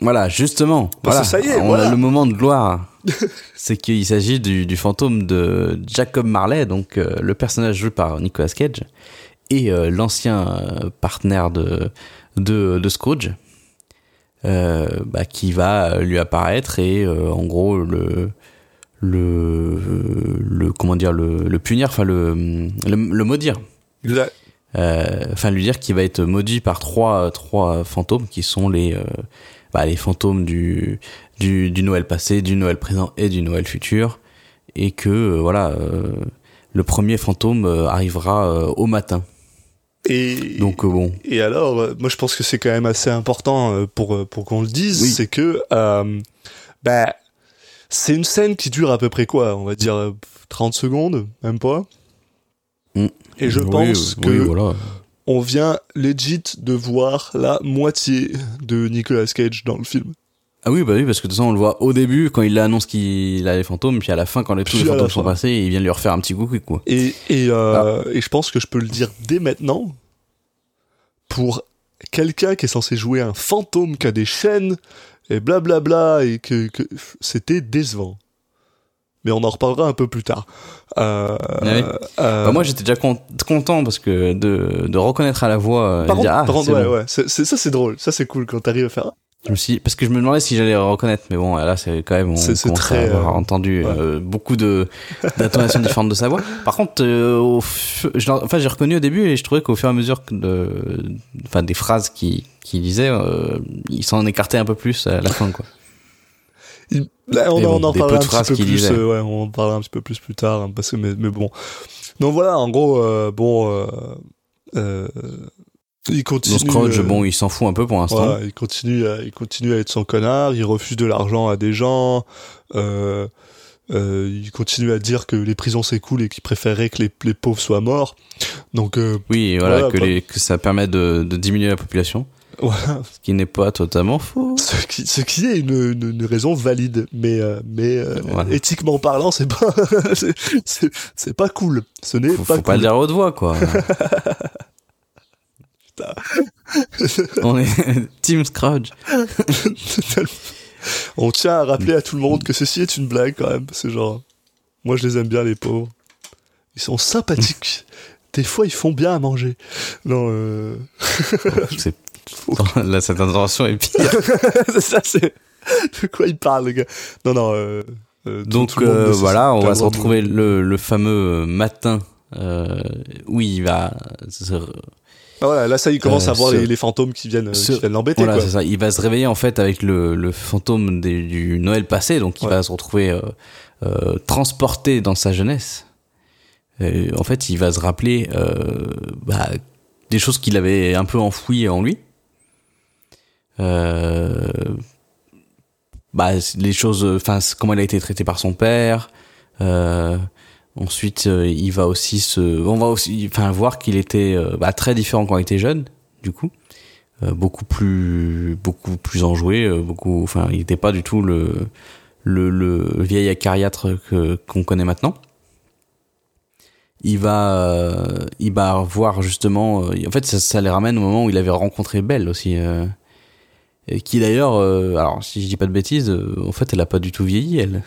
F: Voilà, justement.
A: Parce
F: Voilà.
A: que ça y est,
F: on
A: voilà.
F: a le moment de gloire. c'est qu'il s'agit du, du fantôme de Jacob Marley, donc euh, le personnage joué par Nicolas Cage, et euh, l'ancien partenaire de, de, de Scrooge, bah, qui va lui apparaître et euh, en gros le le le comment dire le, le punir, enfin le, le le maudire.
A: Exact.
F: Euh, enfin lui dire qu'il va être maudit par trois trois fantômes qui sont les euh, bah, les fantômes du, du du Noël passé, du Noël présent et du Noël futur et que euh, voilà euh, le premier fantôme euh, arrivera euh, au matin.
A: Et,
F: Donc euh, bon,
A: et alors, euh, moi je pense que c'est quand même assez important euh, pour, pour qu'on le dise,
F: Oui.
A: c'est que euh, bah, c'est une scène qui dure à peu près quoi On va dire euh, 30 secondes, même pas.
F: Mm.
A: Et je
F: Oui,
A: pense
F: oui,
A: que
F: voilà.
A: on vient legit de voir la moitié de Nicolas Cage dans le film.
F: Ah oui, bah oui, parce que de toute façon, on le voit au début quand il annonce qu'il a les fantômes, puis à la fin, quand les, tous les fantômes sont passés, il vient lui refaire un petit coucou, quoi.
A: Et, et, euh,
F: Ah.
A: et je pense que je peux le dire dès maintenant. Pour quelqu'un qui est censé jouer un fantôme qui a des chaînes et blablabla et que, que c'était décevant. Mais on en reparlera un peu plus tard. Euh,
F: oui.
A: euh,
F: Bah, moi, j'étais déjà con- content parce que de, de reconnaître à la voix,
A: par contre,
F: dire, ah,
A: par contre,
F: c'est
A: ouais,
F: bon.
A: ouais, c'est- c'est- ça c'est drôle, ça c'est cool quand t'arrives à faire.
F: Je me suis, parce que je me demandais si j'allais reconnaître, mais bon, là, c'est quand même, on
A: C'est-
F: commence
A: très,
F: à avoir
A: euh,
F: entendu
A: ouais.
F: euh, beaucoup de d'intonations différentes de sa voix. Par contre, euh, au fu- je enfin, j'ai reconnu au début et je trouvais qu'au fur et à mesure que de, enfin, des phrases qu'il qu'il disait, euh, il s'en écartait un peu plus à la fin, quoi.
A: Il- Là, on,
F: bon,
A: on en parlera un petit peu plus. euh, ouais, on en parlera un petit peu plus plus tard, hein, parce que mais, mais bon. Donc voilà, en gros, euh, bon, euh, euh, il continue.
F: Scrooge,
A: euh,
F: bon, il s'en fout un peu pour l'instant.
A: voilà, il continue, à, il continue à être son connard. Il refuse de l'argent à des gens. Euh, euh, il continue à dire que les prisons c'est cool et qu'il préférerait que les, les pauvres soient morts. Donc euh,
F: Oui, voilà,
A: Voilà,
F: que,
A: quoi.
F: les, que ça permet de, de diminuer la population,
A: voilà,
F: ce qui n'est pas totalement faux.
A: ce qui, ce qui est une, une, une raison valide, mais euh, mais euh,
F: Voilà.
A: éthiquement parlant, c'est pas c'est- pas cool. Ce n'est
F: Faut,
A: pas
F: faut pas le dire à haute voix, quoi. On est Team Scrooge.
A: On tient à rappeler à tout le monde que ceci est une blague quand même. C'est genre, moi je les aime bien les pauvres. Ils sont sympathiques. Des fois ils font bien à manger. Non, euh...
F: C'est- Là, cette intervention est pire.
A: c'est ça, c'est de quoi il parle, le gars. Non, non. Euh... euh,
F: Donc euh, voilà, on va se retrouver le, le fameux matin euh, où il va se,
A: voilà, là ça il commence
F: Euh,
A: à voir
F: ce-
A: les, les fantômes qui viennent, euh,
F: ce-
A: qui viennent l'embêter.
F: voilà, ça. Il va se réveiller en fait avec le, le fantôme des- du Noël passé, donc il
A: Ouais.
F: va se retrouver euh, euh, transporté dans sa jeunesse. Euh, en fait, il va se rappeler euh, bah, des choses qu'il avait un peu enfouies en lui. Euh, bah, les choses, enfin, comment il a été traité par son père. Euh, ensuite, euh, il va aussi se, on va aussi, enfin, voir qu'il était euh, bah, très différent quand il était jeune, du coup, Euh, beaucoup plus, beaucoup plus enjoué, beaucoup, enfin, il n'était pas du tout le, le, le vieil acariâtre que qu'on connaît maintenant. Il va, il va voir justement, en fait, ça, ça les ramène au moment où il avait rencontré Belle aussi. qui d'ailleurs, alors si je dis pas de bêtises, en fait, elle a pas du tout vieilli, elle.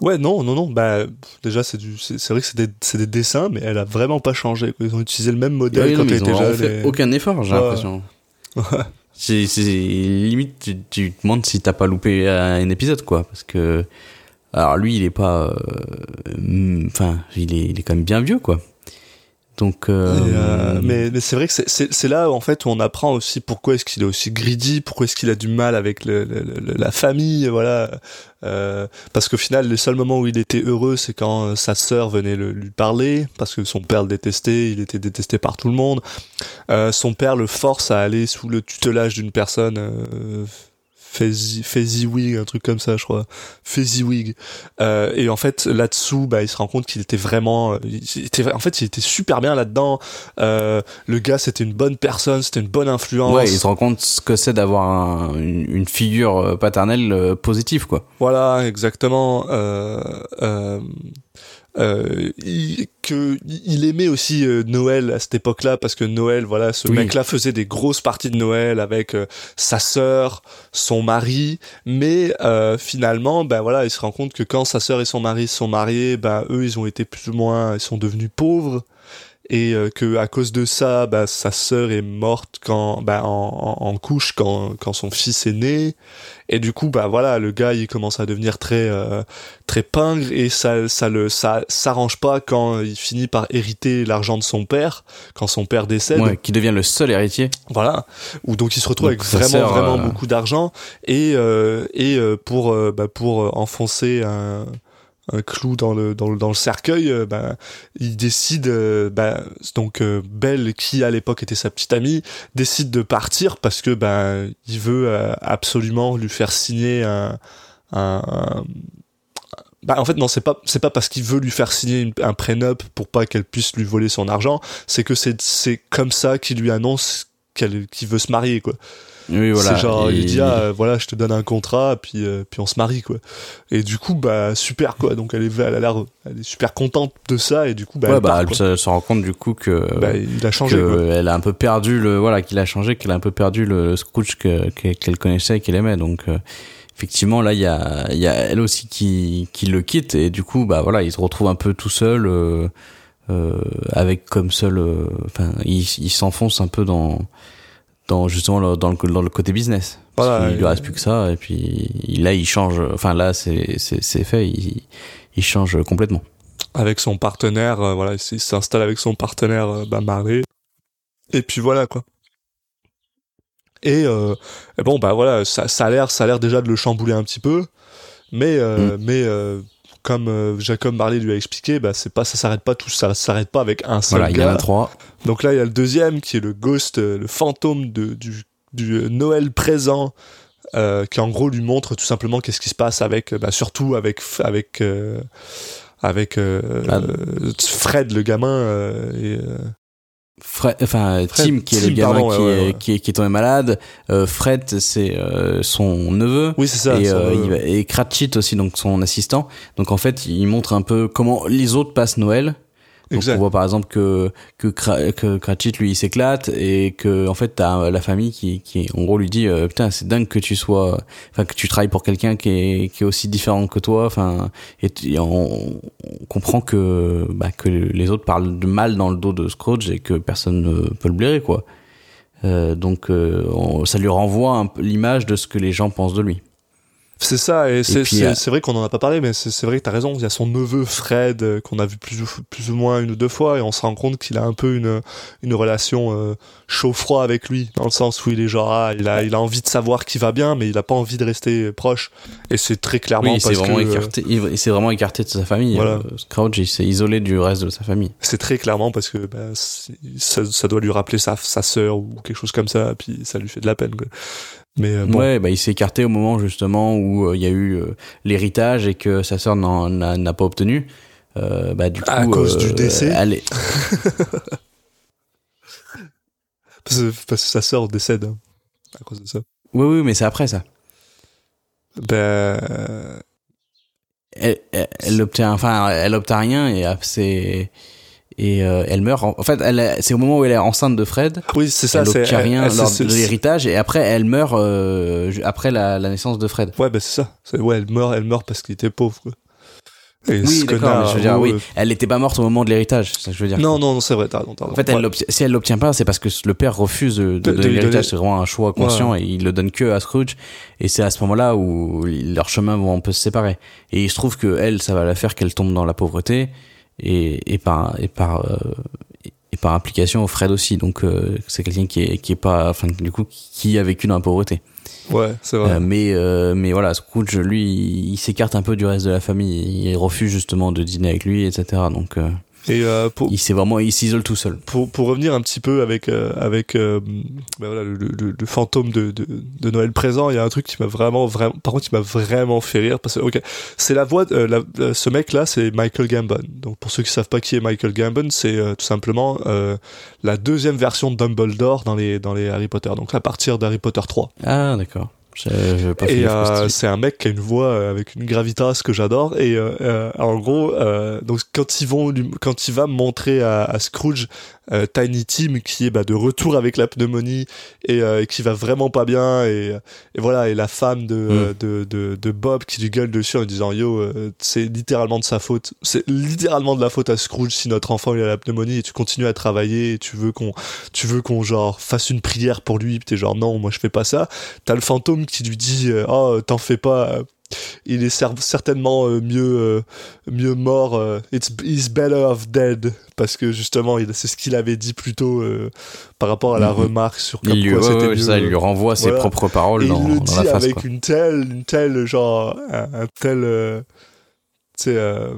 A: Ouais, non, non, non. Bah, déjà, c'est du, c'est vrai que c'est des, c'est des dessins, mais elle a vraiment pas changé. Ils ont utilisé le même modèle
F: Oui, non,
A: quand elle
F: ils
A: était
F: ont
A: jeune.
F: fait
A: et-
F: aucun effort, j'ai
A: Ouais.
F: l'impression. C'est, c'est limite, tu, tu te demandes si t'as pas loupé un épisode, quoi, parce que alors lui, il est pas, euh, hum, enfin, il est, il est quand même bien vieux, quoi. Donc, euh,
A: euh, mais mais c'est vrai que c'est- là en fait où on apprend aussi pourquoi est-ce qu'il est aussi greedy, pourquoi est-ce qu'il a du mal avec le, le- le- la famille, voilà. Euh, parce qu'au final, le seul moment où il était heureux, c'est quand euh, sa sœur venait le- lui parler, parce que son père le détestait, il était détesté par tout le monde. Euh, son père le force à aller sous le tutelage d'une personne. Fezzi- Fezziwig, un truc comme ça, je crois. Fezziwig. Euh, et en fait, là-dessous, bah, il se rend compte qu'il était vraiment, euh, il était, en fait, il était super bien là-dedans. Euh, le gars, c'était une bonne personne, c'était une bonne influence.
F: ouais, il se rend compte ce que c'est d'avoir un- une, une figure euh, paternelle positive, quoi.
A: Voilà, exactement. Euh, euh, il, que il aimait aussi euh, Noël à cette époque-là parce que Noël, voilà, ce
F: Oui.
A: mec-là faisait des grosses parties de Noël avec euh, sa sœur, son mari, mais euh, finalement, ben voilà, il se rend compte que quand sa sœur et son mari sont mariés, ben eux, ils ont été plus ou moins, ils sont devenus pauvres et euh, que à cause de ça, bah, sa sœur est morte quand, bah, en, en, en couche quand, quand son fils est né. Et du coup, bah voilà, le gars il commence à devenir très euh, très pingre et ça ça le ça s'arrange pas quand il finit par hériter l'argent de son père quand son père décède.
F: Ouais, qui devient le seul héritier.
A: Voilà, où donc il se retrouve
F: Donc,
A: avec vraiment
F: sœur,
A: vraiment
F: euh,
A: beaucoup d'argent et euh, et euh, pour bah, pour enfoncer un un clou dans le dans le, dans le cercueil, euh, bah, il décide euh, bah, donc euh, Belle qui à l'époque était sa petite amie décide de partir parce que bah, il veut euh, absolument lui faire signer un, un, un- en fait non c'est pas c'est pas parce qu'il veut lui faire signer un prénup pour pas qu'elle puisse lui voler son argent c'est que c'est c'est comme ça qu'il lui annonce qu'elle qu'il veut se marier quoi
F: Oui, voilà.
A: c'est genre il
F: Et-
A: dit ah voilà je te donne un contrat puis euh, puis on se marie quoi et du coup bah super quoi donc elle est elle a l'air elle est super contente de ça et du coup bah,
F: ouais,
A: elle
F: bah,
A: part,
F: elle se, se rend compte du coup que,
A: Bah, il a changé
F: que
A: quoi.
F: elle a un peu perdu le, voilà, qu'il a changé, qu'elle a un peu perdu le Scrooge que- que- qu'elle connaissait et qu'elle aimait. Donc, euh, effectivement, là, il y a, il y a elle aussi qui, qui le quitte et du coup, bah voilà, il se retrouve un peu tout seul, euh, euh, avec comme seul, euh, enfin, il, il s'enfonce un peu dans, dans justement le- dans le, dans le côté business. Parce
A: Voilà,
F: qu'il lui reste plus que ça et puis il- là, il change. Enfin, là, c'est, fait. Il, il change complètement.
A: avec son partenaire euh, voilà il il s'installe avec son partenaire euh, bah, Marley et puis voilà quoi et, euh, et bon bah voilà ça, ça a l'air ça a l'air déjà de le chambouler un petit peu mais euh, mais euh, comme euh, Jacob Marley lui a expliqué bah c'est pas ça s'arrête pas tout ça s'arrête pas avec un seul
F: Voilà, il y en a trois.
A: donc là il y a le deuxième qui est le ghost euh, le fantôme de, du, du euh, Noël présent euh, qui en gros lui montre tout simplement qu'est-ce qui se passe avec bah, surtout avec avec euh, avec euh,
F: Ah.
A: euh, Fred le gamin et,
F: Fred, enfin Tim qui est
A: Tim,
F: le gamin
A: pardon,
F: qui,
A: ouais,
F: est,
A: ouais, ouais.
F: qui est qui est tombé malade. Euh, Fred c'est euh, son neveu.
A: Oui c'est ça
F: et,
A: ça,
F: euh, va- et Cratchit aussi donc son assistant. Donc en fait il montre un peu comment les autres passent Noël donc
A: exact.
F: on voit par exemple que que, que Cratchit lui il s'éclate et que en fait t'as la famille qui qui en gros lui dit euh, putain c'est dingue que tu sois enfin que tu travailles pour quelqu'un qui est qui est aussi différent que toi enfin et, et on, on comprend que bah, que les autres parlent de mal dans le dos de Scrooge et que personne ne peut le blairer quoi euh, donc euh, on- ça lui renvoie l'image de ce que les gens pensent de lui
A: C'est ça, et c'est-
F: euh,
A: c'est vrai qu'on en a pas parlé, mais c'est vrai que t'as raison. Il y a son neveu Fred euh, qu'on a vu plus ou, plus ou moins une ou deux fois, et on se rend compte qu'il a un peu une, une relation euh, chaud-froid avec lui, dans le sens où il est genre, ah, il a, il a envie de savoir qui va bien, mais il a pas envie de rester proche. Et c'est très clairement
F: oui il s'est
A: parce
F: vraiment
A: que,
F: écarté il, s'est vraiment écarté de sa famille
A: Voilà.
F: Euh, Scrooge il s'est isolé du reste de sa famille
A: c'est très clairement parce que bah, ça, ça doit lui rappeler sa, sa sœur ou quelque chose comme ça, puis ça lui fait de la peine. Quoi. Mais euh, bon,
F: Ouais, bah il s'est écarté au moment justement où euh, il y a eu euh, l'héritage et que sa sœur n'en- n'a pas obtenu. Euh, bah du coup,
A: À cause du décès
F: est-
A: parce, que, parce que sa sœur décède hein, à cause de ça.
F: Oui, oui, mais c'est après ça.
A: Ben,
F: Elle, elle, elle obtient, enfin, elle obtient rien et c'est et euh, elle meurt. En en fait, elle, c'est au moment où elle est enceinte de Fred.
A: oui, c'est ça.
F: elle obtient rien lors de l'héritage et après elle meurt euh, après la, la naissance de Fred.
A: Ouais, bah c'est ça. Ouais, elle meurt, elle meurt parce qu'il était pauvre. Et
F: Oui, d'accord, je veux dire,
A: oh,
F: oui,
A: euh,
F: elle n'était pas morte au moment de l'héritage, c'est ça que je veux dire.
A: Non, non, non, c'est vrai,
F: En fait, elle
A: Ouais.
F: si elle l'obtient pas, c'est parce que le père refuse de, de l'héritage. C'est vraiment un choix conscient et il le donne que à Scrooge. Et c'est à ce moment-là où leurs chemins vont un peu se séparer. Et il se trouve que elle, ça va la faire qu'elle tombe dans la pauvreté et, et par et par euh, et par implication Fred aussi. Donc euh, c'est quelqu'un qui est qui est pas, enfin du coup qui a vécu dans la pauvreté.
A: Ouais, c'est vrai.
F: Euh, mais euh, mais voilà, Scrooge lui, il, il s'écarte un peu du reste de la famille. Il refuse justement de dîner avec lui, etc. Donc euh,
A: Et euh, pour,
F: il s'est vraiment, il s'isole tout seul.
A: pour, pour revenir un petit peu avec euh, avec euh, ben voilà, le, le, le fantôme de, de, de Noël présent, il y a un truc qui m'a vraiment vraiment par contre qui m'a vraiment fait rire parce que ok c'est la voix euh, la- ce mec là c'est Michael Gambon donc pour ceux qui savent pas qui est Michael Gambon c'est euh, tout simplement euh, la deuxième version de Dumbledore dans les dans les Harry Potter donc à partir d'Harry Potter 3
F: Ah d'accord. Pas
A: et euh, c'est un mec qui a une voix euh, avec une gravitas que j'adore. Et euh, euh, en gros euh, donc quand ils vont quand il va montrer à, à Scrooge euh, Tiny Tim qui est bah, de retour avec la pneumonie et, euh, et qui va vraiment pas bien et, et voilà et la femme de, euh, de, de, de Bob qui lui gueule dessus en lui disant yo euh, c'est littéralement de sa faute. C'est littéralement de la faute à Scrooge si notre enfant il a la pneumonie et tu continues à travailler et tu veux qu'on tu veux qu'on genre fasse une prière pour lui. T'es genre non moi je fais pas ça. T'as le fantôme qui lui dit oh t'en fais pas il est cer- certainement euh, mieux euh, mieux mort euh, it's he's better off dead parce que justement c'est ce qu'il avait dit plus tôt par rapport à la remarque sur comme
F: il lui,
A: quoi
F: ouais,
A: c'était
F: ouais,
A: mieux,
F: ça, il lui renvoie ses propres paroles
A: et
F: dans,
A: il le
F: dans
A: dit
F: la face.
A: avec
F: quoi.
A: une telle une telle genre un, un tel euh,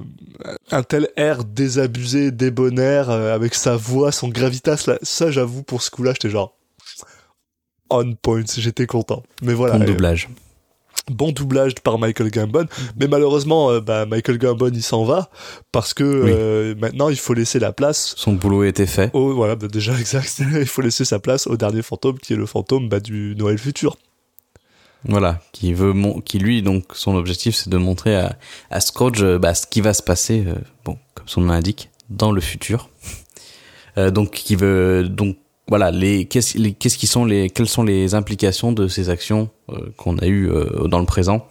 A: un tel air désabusé débonnaire euh, avec sa voix son gravitas là ça j'avoue pour ce coup là j'étais genre on point j'étais content mais voilà
F: Bon
A: euh,
F: doublage.
A: Bon doublage par Michael Gambon, mais malheureusement, euh, bah, Michael Gambon il s'en va parce que euh, maintenant il faut laisser la place.
F: Son boulot était fait.
A: Au, voilà, bah, déjà exact. il faut laisser sa place au dernier fantôme qui est le fantôme bah, du Noël futur.
F: Voilà, qui veut, mon, qui lui donc son objectif c'est de montrer à, à Scrooge euh, ce qui va se passer, bon comme son nom l'indique, dans le futur. Donc qui veut donc voilà les qu'est-ce les, qu'est-ce qui sont les quelles sont les implications de ces actions euh, qu'on a eues euh, dans le présent.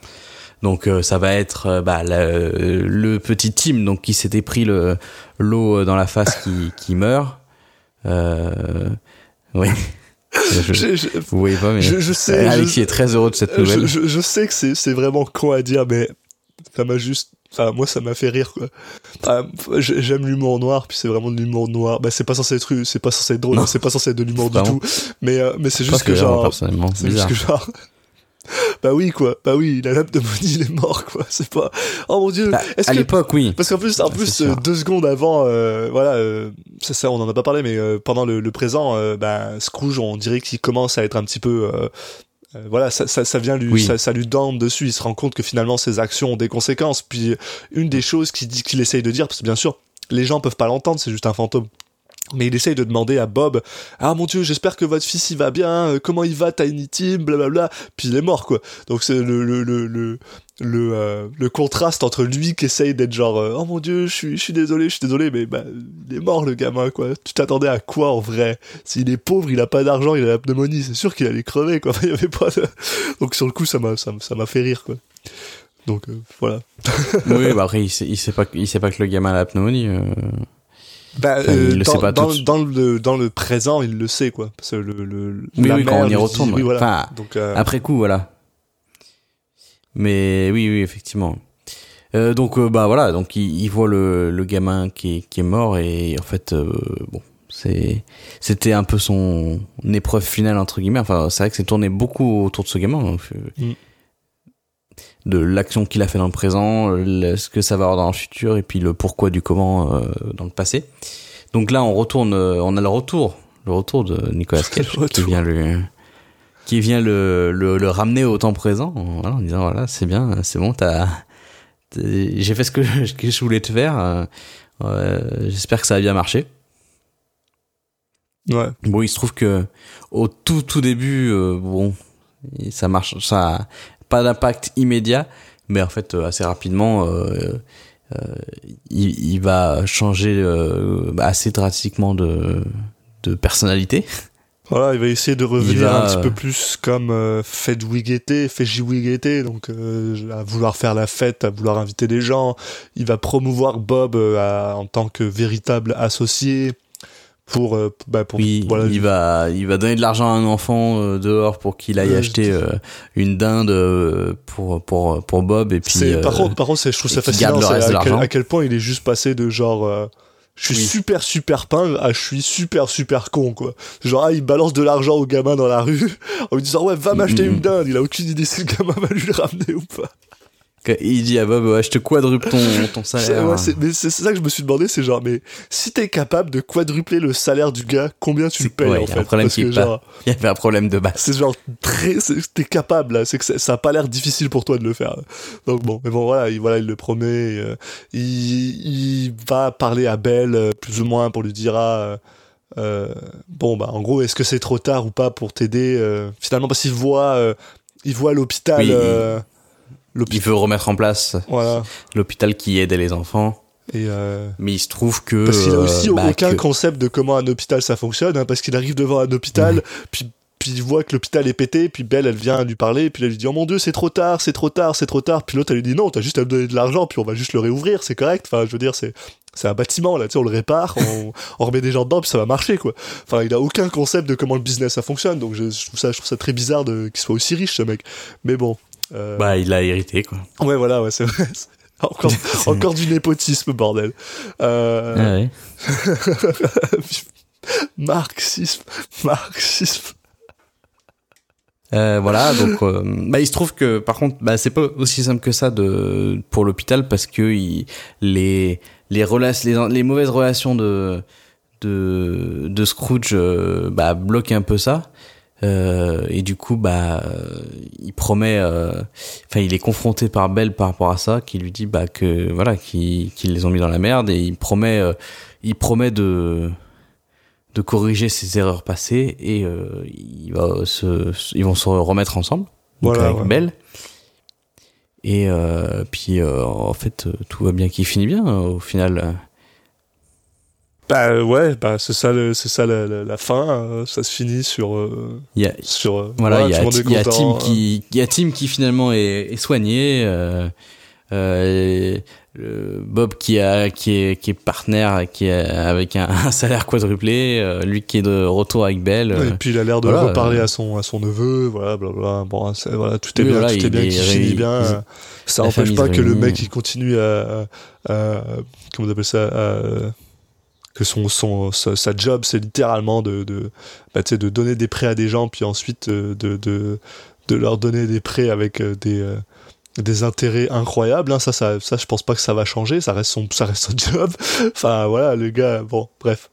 F: Donc euh, ça va être euh, bah, la- euh, le petit Tim donc qui s'était pris le l'eau dans la face qui qui meurt. Euh, oui. Je-
A: Je, je-
F: vous voyez pas mais
A: je- sais,
F: Alexis
A: je-
F: est très heureux de cette
A: euh,
F: nouvelle.
A: je, je- je sais que c'est c'est vraiment con à dire, mais ça m'a juste. Enfin, moi, ça m'a fait rire, quoi. Enfin, J'aime l'humour noir, puis c'est vraiment de l'humour noir. Bah, c'est pas censé être, c'est pas censé être drôle, c'est pas censé être de l'humour du tout. Mais, euh, mais c'est juste que,
F: vraiment,
A: genre, C'est juste que genre. bah oui, quoi. Bah oui, la lame de Bonnie, il est mort, quoi. C'est pas. Oh mon dieu.
F: Bah, à
A: que.
F: l'époque, oui.
A: Parce qu'en plus, en
F: Ouais,
A: plus,
F: c'est
A: euh, deux secondes avant, euh, voilà, euh, ça, ça, on en a pas parlé, mais euh, pendant le, le présent, bah, Scrooge, on dirait qu'il commence à être un petit peu, euh, voilà, ça, ça, ça vient lui,
F: Oui.
A: ça, ça lui donne dessus. Il se rend compte que finalement ses actions ont des conséquences. Puis une des choses qu'il dit, qu'il essaye de dire, parce que bien sûr, les gens peuvent pas l'entendre, c'est juste un fantôme. Mais il essaye de demander à Bob Ah mon dieu, j'espère que votre fils il va bien, euh, comment il va Tiny Tim, blablabla. Puis il est mort quoi. Donc c'est le le le le le, euh, le contraste entre lui qui essaye d'être genre euh, Oh mon dieu, je suis je suis désolé, je suis désolé, mais bah il est mort le gamin quoi. Tu t'attendais à quoi en vrai? S'il est pauvre, il a pas d'argent, il a la pneumonie, c'est sûr qu'il allait crever quoi. Il y avait pas. Donc sur le coup ça m'a ça ça m'a fait rire quoi. Donc voilà.
F: oui, bah après, il sait, il sait pas, il sait pas que le gamin a la pneumonie. Euh.
A: Bah,
F: Enfin,
A: euh,
F: il le
A: dans,
F: sait pas
A: dans, dans le dans le présent, il le sait quoi. Parce que le, le
F: Oui,
A: la
F: oui, quand
A: mère
F: on y
A: lui
F: retourne,
A: dit- oui, voilà.
F: Enfin,
A: Donc euh,
F: Après coup, voilà. Mais oui, oui, effectivement. Euh, donc, euh, bah voilà, donc il, il voit le, le gamin qui est, qui est mort et en fait, euh, bon, c'est, c'était un peu son épreuve finale entre guillemets. Enfin, c'est vrai que c'est tourné beaucoup autour de ce gamin. donc, euh,
A: Mm.
F: De l'action qu'il a fait dans le présent, le- ce que ça va avoir dans le futur et puis le pourquoi du comment euh, dans le passé. Donc là, on retourne, euh, on a le retour, le retour de Nicolas Cage qui vient le, qui vient le, le, le ramener au temps présent, en, voilà, en disant voilà, c'est bien, c'est bon, t'as, j'ai fait ce que, je voulais te faire. euh, euh, J'espère que ça a bien marché.
A: ouais.
F: Bon, il se trouve que au tout tout début, euh, bon, ça marche, ça pas d'impact immédiat, mais en fait euh, assez rapidement, euh, euh, il, il va changer assez drastiquement de de personnalité.
A: Voilà, il va essayer de revenir
F: va,
A: un petit peu plus comme euh, Fedwig était, Fedwig était, donc euh, à vouloir faire la fête, à vouloir inviter des gens. Il va promouvoir Bob euh, à- en tant que véritable associé pour, euh, bah, pour
F: Oui,
A: voilà,
F: il va, il va donner de l'argent à un enfant euh, dehors pour qu'il aille
A: Ouais,
F: acheter euh, une dinde euh, pour pour pour Bob et puis.
A: C'est
F: euh,
A: par contre, par contre, je trouve ça fascinant. à, quel, à quel point il est juste passé de genre, euh, je suis
F: Oui.
A: super super peint à je suis super super con quoi. Genre ah, il balance de l'argent au gamin dans la rue en lui disant ouais va m'acheter
F: Mm, mm.
A: une dinde. Il a aucune idée si le gamin va lui le ramener ou pas.
F: Il dit à Bob, ouais, je te quadruple ton ton salaire.
A: ouais, mais c'est ça que je me suis demandé, c'est genre mais si t'es capable de quadrupler le salaire du gars, combien tu le payes
F: ouais,
A: en
F: il y a
A: fait
F: un problème
A: Parce
F: qui
A: que
F: est pas-
A: genre
F: Il y avait un problème de base.
A: c'est genre très t'es capable là c'est que ça, ça a pas l'air difficile pour toi de le faire donc bon mais bon voilà il voilà il le promet euh, il, il va parler à Belle euh, plus ou moins pour lui dire ah, euh, bon bah en gros est-ce que c'est trop tard ou pas pour t'aider finalement parce qu'il voit il voit l'hôpital
F: Oui, il- veut remettre en place
A: voilà
F: l'hôpital qui aidait les enfants,
A: et euh,
F: mais il se trouve que
A: Parce qu'il a aussi
F: euh, bah,
A: aucun
F: que-
A: concept de comment un hôpital ça fonctionne, hein, parce qu'il arrive devant un hôpital, puis, puis il voit que l'hôpital est pété, puis Belle elle vient lui parler, puis elle lui dit Oh mon dieu, c'est trop tard, c'est trop tard, c'est trop tard. Puis l'autre elle lui dit Non, t'as juste à me donner de l'argent, puis on va juste le réouvrir, c'est correct. Enfin, je veux dire, c'est. C'est un bâtiment là, tu sais, on le répare, on, on remet des gens dedans, puis ça va marcher quoi. Enfin, il a aucun concept de comment le business ça fonctionne, donc je, je trouve ça, je trouve ça très bizarre de qu'il soit aussi riche ce mec. Mais bon, euh,
F: bah il a hérité quoi.
A: ouais voilà, ouais c'est vrai. Encore, encore du népotisme bordel. Euh,
F: Ah ouais.
A: Marxisme, marxisme.
F: Euh, voilà, donc euh, bah, il se trouve que par contre, bah, c'est pas aussi simple que ça de pour l'hôpital parce que il, les les les, les mauvaises relations de de de Scrooge euh, bah, bloquent un peu ça. Euh, et du coup, bah, euh, il promet, euh, enfin, il est confronté par Belle par rapport à ça, qui lui dit bah que voilà, qu'ils qu'ils les ont mis dans la merde, et il promet, euh, il promet de de corriger ses erreurs passées et euh, il va se, ils vont se remettre ensemble donc
A: Voilà,
F: avec
A: ouais.
F: Belle et euh, puis euh, en fait tout va bien qui finit bien euh, au final
A: Bah euh, ouais, bah c'est ça, le- c'est ça la, la- la fin. euh, ça se finit sur euh,
F: il y a
A: sur. euh,
F: voilà il y a,
A: est
F: il y a Tim qui il y a Tim qui finalement est, est soigné euh, euh, le Bob qui a qui est qui est partenaire qui est avec un, un salaire quadruplé euh, lui qui est de retour avec Belle
A: euh,
F: euh,
A: Et puis il a l'air de
F: voilà,
A: reparler
F: euh,
A: à son à son neveu, voilà, blablabla. Bon, voilà, tout est
F: Oui,
A: bien,
F: voilà,
A: tout est
F: il
A: bien
F: est
A: qui finit bien. euh, ça
F: la
A: empêche
F: famille
A: pas que le mec il continue à, à- à- comment on appelle ça, à- que son son sa, job c'est littéralement de de bah, de donner des prêts à des gens puis ensuite euh, de de de leur donner des prêts avec euh, des euh, des intérêts incroyables hein. ça ça ça je pense pas que ça va changer. Ça reste son ça reste son job. Enfin voilà le gars bon bref.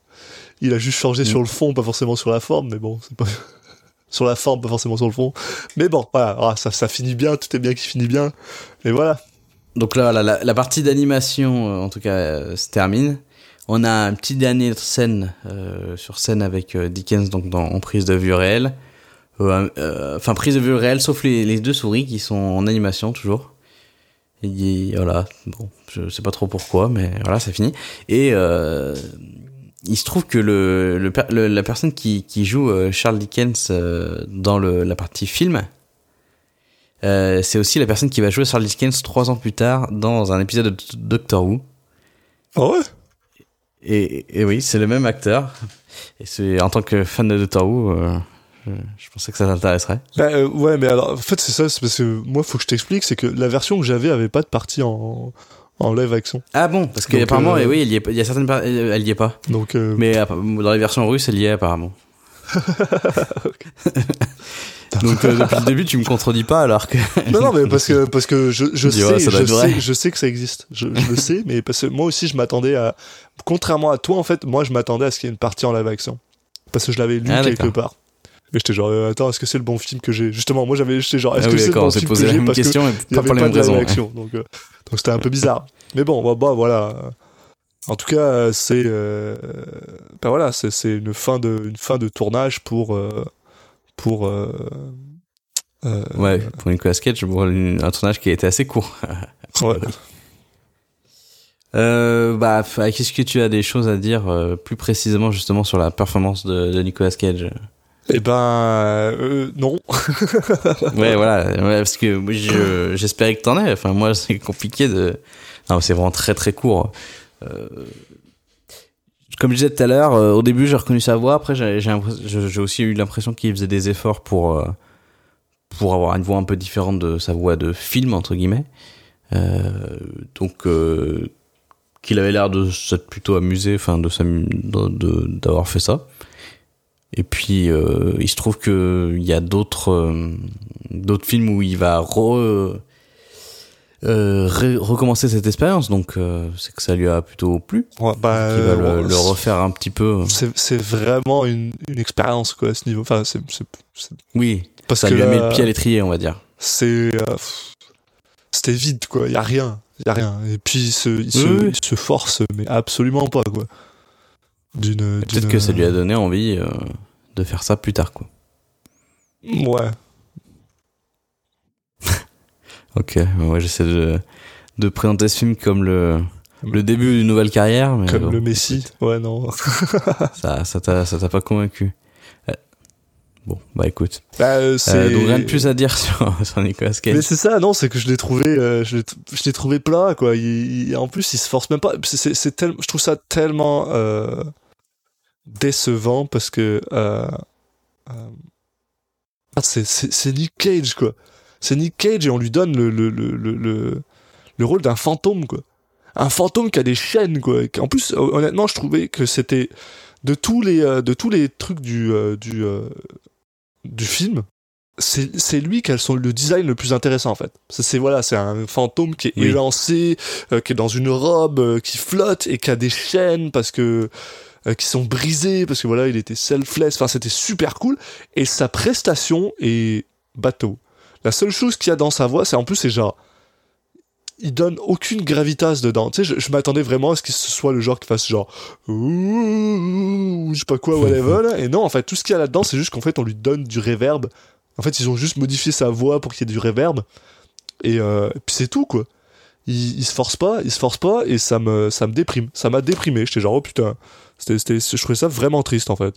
A: Il a juste changé sur le fond pas forcément sur la forme mais bon c'est pas sur la forme pas forcément sur le fond. Mais bon voilà. Ah, ça ça finit bien tout est bien qui finit bien. Et voilà.
F: Donc là, la, la, partie d'animation, en tout cas, euh, se termine. On a un petit dernier scène euh, sur scène avec euh, Dickens, donc dans, en prise de vue réelle. Euh, euh, Enfin, prise de vue réelle, sauf les, les deux souris qui sont en animation toujours. Et voilà, bon, je sais pas trop pourquoi, mais voilà, ça finit. Et euh, il se trouve que le, le, le- la personne qui, qui joue euh, Charles Dickens euh, dans le, la partie film, euh, c'est aussi la personne qui va jouer Charles Dickens trois ans plus tard dans un épisode de Doctor Who.
A: ah ouais?
F: Et, et oui, c'est le même acteur. Et c'est en tant que fan de Doctor Who, euh, je, je pensais que ça t'intéresserait.
A: Bah, euh, ouais, mais alors, en fait, c'est ça, c'est parce que moi, faut que je t'explique, c'est que la version que j'avais avait pas de partie en, en live action.
F: Ah bon, parce qu'apparemment,
A: euh,
F: oui, il y, a, il y a certaines, par- elle y est pas.
A: Donc, euh,
F: Mais dans les versions russes, elle y est apparemment. Donc euh, depuis le début, tu me contredis pas alors que.
A: non, non, mais parce que, parce que je, je sais,
F: ouais,
A: je sais, je sais que ça existe. Je, je le sais, mais parce que moi aussi, je m'attendais à, contrairement à toi, en fait, moi, je m'attendais à ce qu'il y ait une partie en live action. Parce que je l'avais lu
F: Ah,
A: quelque part. Et j'étais genre, euh, attends, est-ce que c'est le bon film que j'ai? Justement, moi, j'avais, j'étais genre, est-ce
F: Ah
A: que c'est le bon film
F: posé
A: que
F: la
A: j'ai?
F: même
A: Parce que
F: question,
A: y
F: pas pour les mêmes raisons.
A: action. Donc, euh, donc c'était un peu bizarre. Mais bon, bah, bah, voilà. En tout cas, c'est, euh, bah voilà, c'est, c'est une fin de, une fin de tournage pour, euh, pour, euh, euh,
F: Ouais, pour Nicolas Cage, pour un tournage qui a été assez court.
A: ouais.
F: Euh, bah, qu'est-ce que tu as des choses à dire euh, plus précisément justement sur la performance de, de Nicolas Cage?
A: Eh ben, euh, non.
F: ouais, voilà, ouais, parce que moi, je- j'espérais que t'en aies. Enfin, moi, c'est compliqué de. Non, c'est vraiment très très court. Euh, Comme je disais tout à l'heure, euh, au début, j'ai reconnu sa voix. Après, j'ai aussi eu l'impression qu'il faisait des efforts pour euh, pour avoir une voix un peu différente de sa voix de film entre guillemets. Euh, donc, euh, qu'il avait l'air de s'être plutôt amusé, enfin, de d'avoir fait ça. Et puis, euh, il se trouve que il y a d'autres euh, d'autres films où il va re, euh, recommencer cette expérience. Donc, euh, c'est que ça lui a plutôt plu.
A: Ouais, bah,
F: Il va le,
A: euh,
F: le refaire un petit peu.
A: c'est vraiment une, une expérience quoi à ce niveau. Enfin, c'est
F: Oui,
A: parce
F: ça
A: que
F: lui a mis le pied à l'étrier, on va dire.
A: c'est c'était vide quoi. Il y a rien, il y a rien. Et puis il se, il se,
F: Oui, oui.
A: il se force, mais absolument pas quoi.
F: Peut-être que ça lui a donné envie de faire ça plus tard, quoi.
A: Ouais.
F: Ok, moi j'essaie de, de présenter ce film comme le, le début d'une nouvelle carrière. Mais
A: Comme
F: bon,
A: le Messi. Ouais non.
F: Ça ça t'a pas convaincu. Euh, Bon, bah écoute.
A: Bah, euh,
F: Euh, donc rien de plus à dire sur, sur Nicolas
A: Mais
F: Cage.
A: c'est ça, non, c'est que je l'ai trouvé, euh, je l'ai trouvé plat, quoi. Il, il- en plus, il se force même pas. C'est- tel- je trouve ça tellement euh, décevant parce que euh, c'est Nick Cage, quoi. C'est Nick Cage et on lui donne le, le, le, le, le, le rôle d'un fantôme, quoi. Un fantôme qui a des chaînes, quoi. En plus, hon- honnêtement, je trouvais que c'était de tous les, euh, de tous les trucs du, euh, du, euh, du film, c'est lui qui a le design le plus intéressant en fait. C'est c'est- voilà, c'est un fantôme qui est
F: Oui.
A: élancé, euh, qui est dans une robe, euh, qui flotte et qui a des chaînes parce que euh, qui sont brisées parce que voilà, il était selfless. Enfin, c'était super cool et sa prestation est bateau. La seule chose qu'il y a dans sa voix, c'est en plus c'est genre il donne aucune gravitas dedans. Tu sais, je, je m'attendais vraiment à ce que ce soit le genre qui fasse genre ouh, je sais pas quoi, whatever. là. Et non, en fait, tout ce qu'il y a là-dedans, c'est juste qu'en fait, on lui donne du reverb. En fait, ils ont juste modifié sa voix pour qu'il y ait du reverb. Et, euh, et puis c'est tout, quoi. Il, il se force pas, il se force pas, et ça me, ça me déprime. Ça m'a déprimé. J'étais genre, oh putain. C'était, c'était, je trouvais ça vraiment triste, en fait.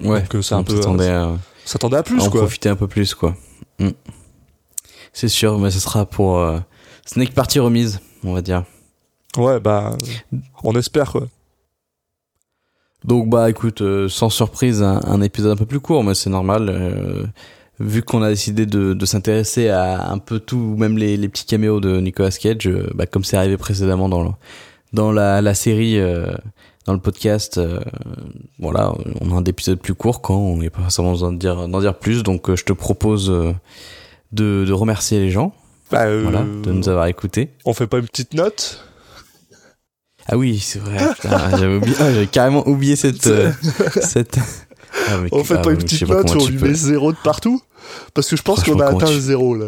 F: Ouais,
A: Donc, euh, c'est un peu,
F: s'attendait à,
A: à
F: à
A: plus,
F: en
A: quoi.
F: profiter un peu plus, quoi. Mm. C'est sûr, mais ce sera pour euh, Snake Party remise, on va dire.
A: Ouais, bah, on espère, quoi.
F: Donc bah écoute, euh, sans surprise, un, un épisode un peu plus court, mais c'est normal. euh, vu qu'on a décidé de, de s'intéresser à un peu tout, même les, les petits caméos de Nicolas Cage, bah, comme c'est arrivé précédemment dans, le- dans la, la série, euh, dans le podcast, euh, voilà, on a un épisode plus court quand on n'est pas forcément besoin de dire, d'en dire plus. Donc euh, je te propose de, de remercier les gens,
A: Bah,
F: voilà, de nous avoir écoutés.
A: On fait pas une petite note?
F: Ah oui, c'est vrai. j'avais ah, j'avais carrément oublié cette, cette. Ah, mais-
A: On fait
F: ah,
A: pas une petite note où on lui met zéro de partout? Parce que je pense qu'on a atteint le zéro, là.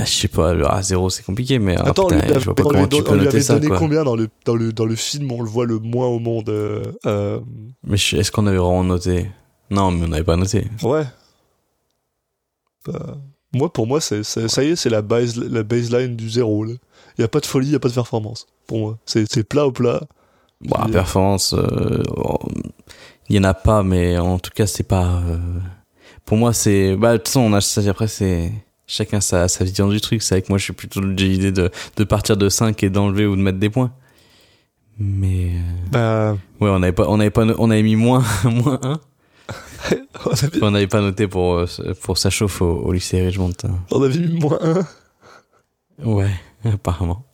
F: Ah, je sais pas, à zéro c'est compliqué, mais ah,
A: Attends,
F: putain,
A: lui,
F: je vois pas comment tu peux noter ça,
A: donné
F: quoi.
A: combien dans le, dans, le, dans le film On le voit le moins au monde. euh, euh,
F: Mais est-ce qu'on avait vraiment noté? Non, mais on n'avait pas noté.
A: ouais. Bah, moi, pour moi, c'est, ça y est, c'est la, base, la baseline du zéro. Il n'y a pas de folie, il n'y a pas de performance. Pour moi, c'est, c'est plat au plat.
F: Bon,
A: euh,
F: performance, euh, il y en a pas, mais en tout cas, c'est pas. euh, Pour moi, c'est. Bah, de toute façon, on a ça. Après, c'est. Chacun sa, sa vision du truc. C'est vrai que moi, je suis plutôt de l'idée de, de partir de 5 et d'enlever ou de mettre des points. Mais. euh,
A: Bah,
F: Ouais, on avait pas, on avait pas, on avait mis moins, moins 1.
A: on, avait,
F: n'avait pas noté pour, euh, pour sa chauffe au, au lycée Richmond. hein.
A: on avait mis moins un.
F: Ouais, apparemment.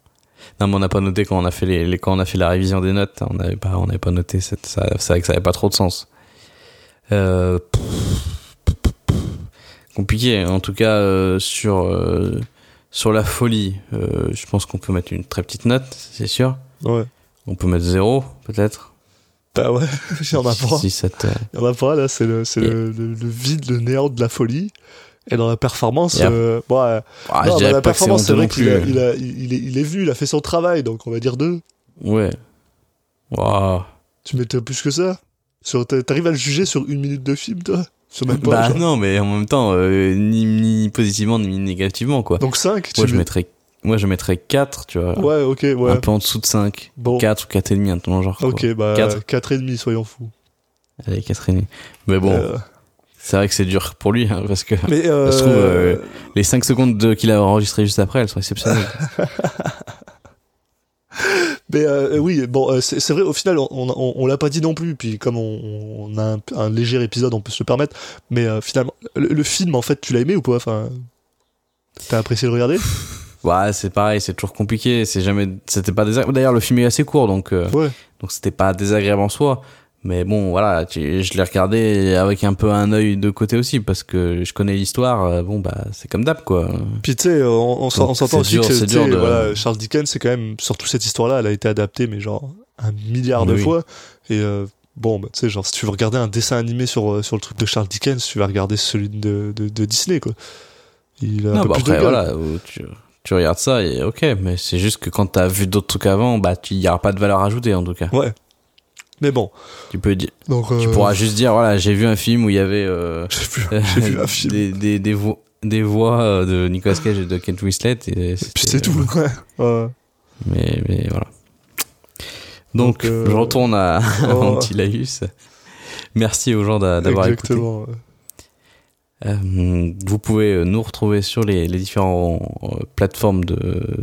F: Non, mais on n'a pas noté quand on a fait les, les- quand on a fait la révision des notes. On n'avait pas, on n'avait pas noté. cette- Ça, c'est vrai que ça avait pas trop de sens. Euh, compliqué. En tout cas, euh, sur euh, sur la folie, euh, je pense qu'on peut mettre une très petite note, c'est sûr.
A: Ouais.
F: On peut mettre zéro, peut-être.
A: Bah ouais, il y en a pas.
F: Si ça te-
A: Il y en a pas, là, c'est le,
F: Et-
A: le, le- le vide, le néant de la folie. Et dans la performance, euh, bon, ouais,
F: Ah,
A: non, la performance, c'est vrai qu'il a, il, a, il, est, il est venu, il a fait son travail, donc on va dire deux.
F: Ouais. Waouh.
A: Tu mettais plus que ça T'arrives à le juger sur une minute de film, toi? Même pas,
F: Bah
A: genre.
F: non, mais en même temps, euh, ni, ni positivement ni négativement, quoi.
A: Donc 5 tu
F: moi, je mettrais, moi, je mettrais 4, tu vois.
A: Ouais, ok, ouais.
F: Un peu en dessous de 5.
A: Bon.
F: 4 ou 4,5, un ton genre. quoi.
A: Ok, bah
F: Quatre.
A: 4 et demi, soyons fous.
F: Allez, Catherine. Mais bon,
A: Euh,
F: c'est vrai que c'est dur pour lui, hein, parce que
A: mais euh,
F: ça se trouve, euh, les 5 secondes de- qu'il a enregistrées juste après, elles sont exceptionnelles.
A: Mais euh, oui, bon, euh, c'est c'est vrai, au final, on, on, on l'a pas dit non plus, puis comme on, on a un, un léger épisode, on peut se le permettre, mais euh, finalement, le, le film, en fait, tu l'as aimé ou pas? Enfin, t'as apprécié de le regarder?
F: Ouais, c'est pareil, c'est toujours compliqué. C'est jamais, c'était pas désagréable. D'ailleurs, le film est assez court, donc euh,
A: Ouais.
F: donc c'était pas désagréable en soi. Mais bon, voilà, je l'ai regardé avec un peu un œil de côté aussi, parce que je connais l'histoire. euh, Bon, bah, c'est comme d'hab, quoi.
A: Puis tu sais, euh, on, on s'entend aussi
F: dur-
A: que
F: c'est de-
A: voilà, Charles Dickens, c'est quand même, surtout cette histoire-là, elle a été adaptée, mais genre un milliard de
F: Oui.
A: fois. Et euh, bon, bah, tu sais, genre, si tu veux regarder un dessin animé sur, sur le truc de Charles Dickens, tu vas regarder celui de, de, de Disney, quoi. Il a un peu
F: bah
A: plus de
F: après,
A: gueule.
F: voilà, tu, tu regardes ça et ok, mais c'est juste que quand t'as vu d'autres trucs avant, bah, il y aura pas de valeur ajoutée en tout cas.
A: Ouais. Mais bon,
F: Tu peux dire,
A: donc.
F: tu
A: euh,
F: pourras juste dire, voilà, j'ai vu un film où il y avait euh,
A: J'ai vu, un film.
F: des, des, des, voix, des voix euh, de Nicolas Cage et de Kent Winslet et
A: Puis c'est tout. Ouais. Ouais.
F: Mais, mais voilà. Donc,
A: Donc, euh,
F: je retourne à, à
A: oh.
F: mon petit laïus. Merci aux gens d'a- d'avoir écouté.
A: Exactement.
F: Euh, vous pouvez euh, nous retrouver sur les, les différentes plateformes de,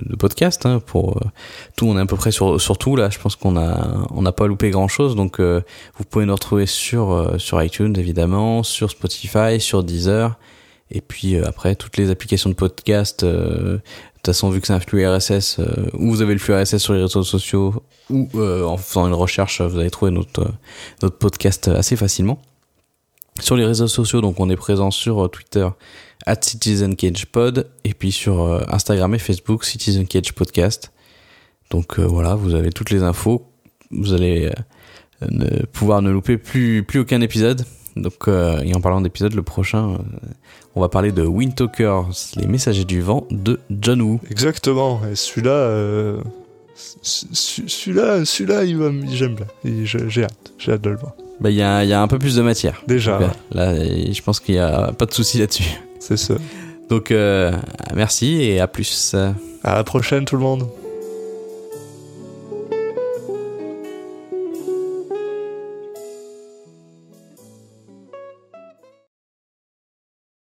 F: de podcast. Hein, pour euh, tout, on est à peu près sur, sur tout là. Je pense qu'on a on n'a pas loupé grand chose. Donc, euh, vous pouvez nous retrouver sur euh, sur iTunes évidemment, sur Spotify, sur Deezer, et puis euh, après toutes les applications de podcast. euh, de toute façon, vu que c'est un flux RSS, euh, ou vous avez le flux RSS sur les réseaux sociaux, ou euh, en faisant une recherche, vous allez trouver notre, euh, notre podcast assez facilement. Sur les réseaux sociaux, donc on est présent sur euh, Twitter, at CitizenCagePod, et puis sur euh, Instagram et Facebook, Citizen Cage Podcast. Donc euh, voilà, vous avez toutes les infos. Vous allez ne pouvoir ne louper plus, plus aucun épisode. Donc, et en parlant d'épisode, le prochain, on va parler de Windtalkers, les messagers du vent de John Woo.
A: Exactement. Celui-là, celui-là, celui-là, j'aime bien. J'ai hâte. J'ai hâte de le voir.
F: Bah, il y a, y a un peu plus de matière.
A: Déjà,
F: Donc, euh, là, je pense qu'il y a pas de souci là-dessus.
A: c'est ça.
F: Donc, euh, merci et à plus.
A: À la prochaine, tout le monde.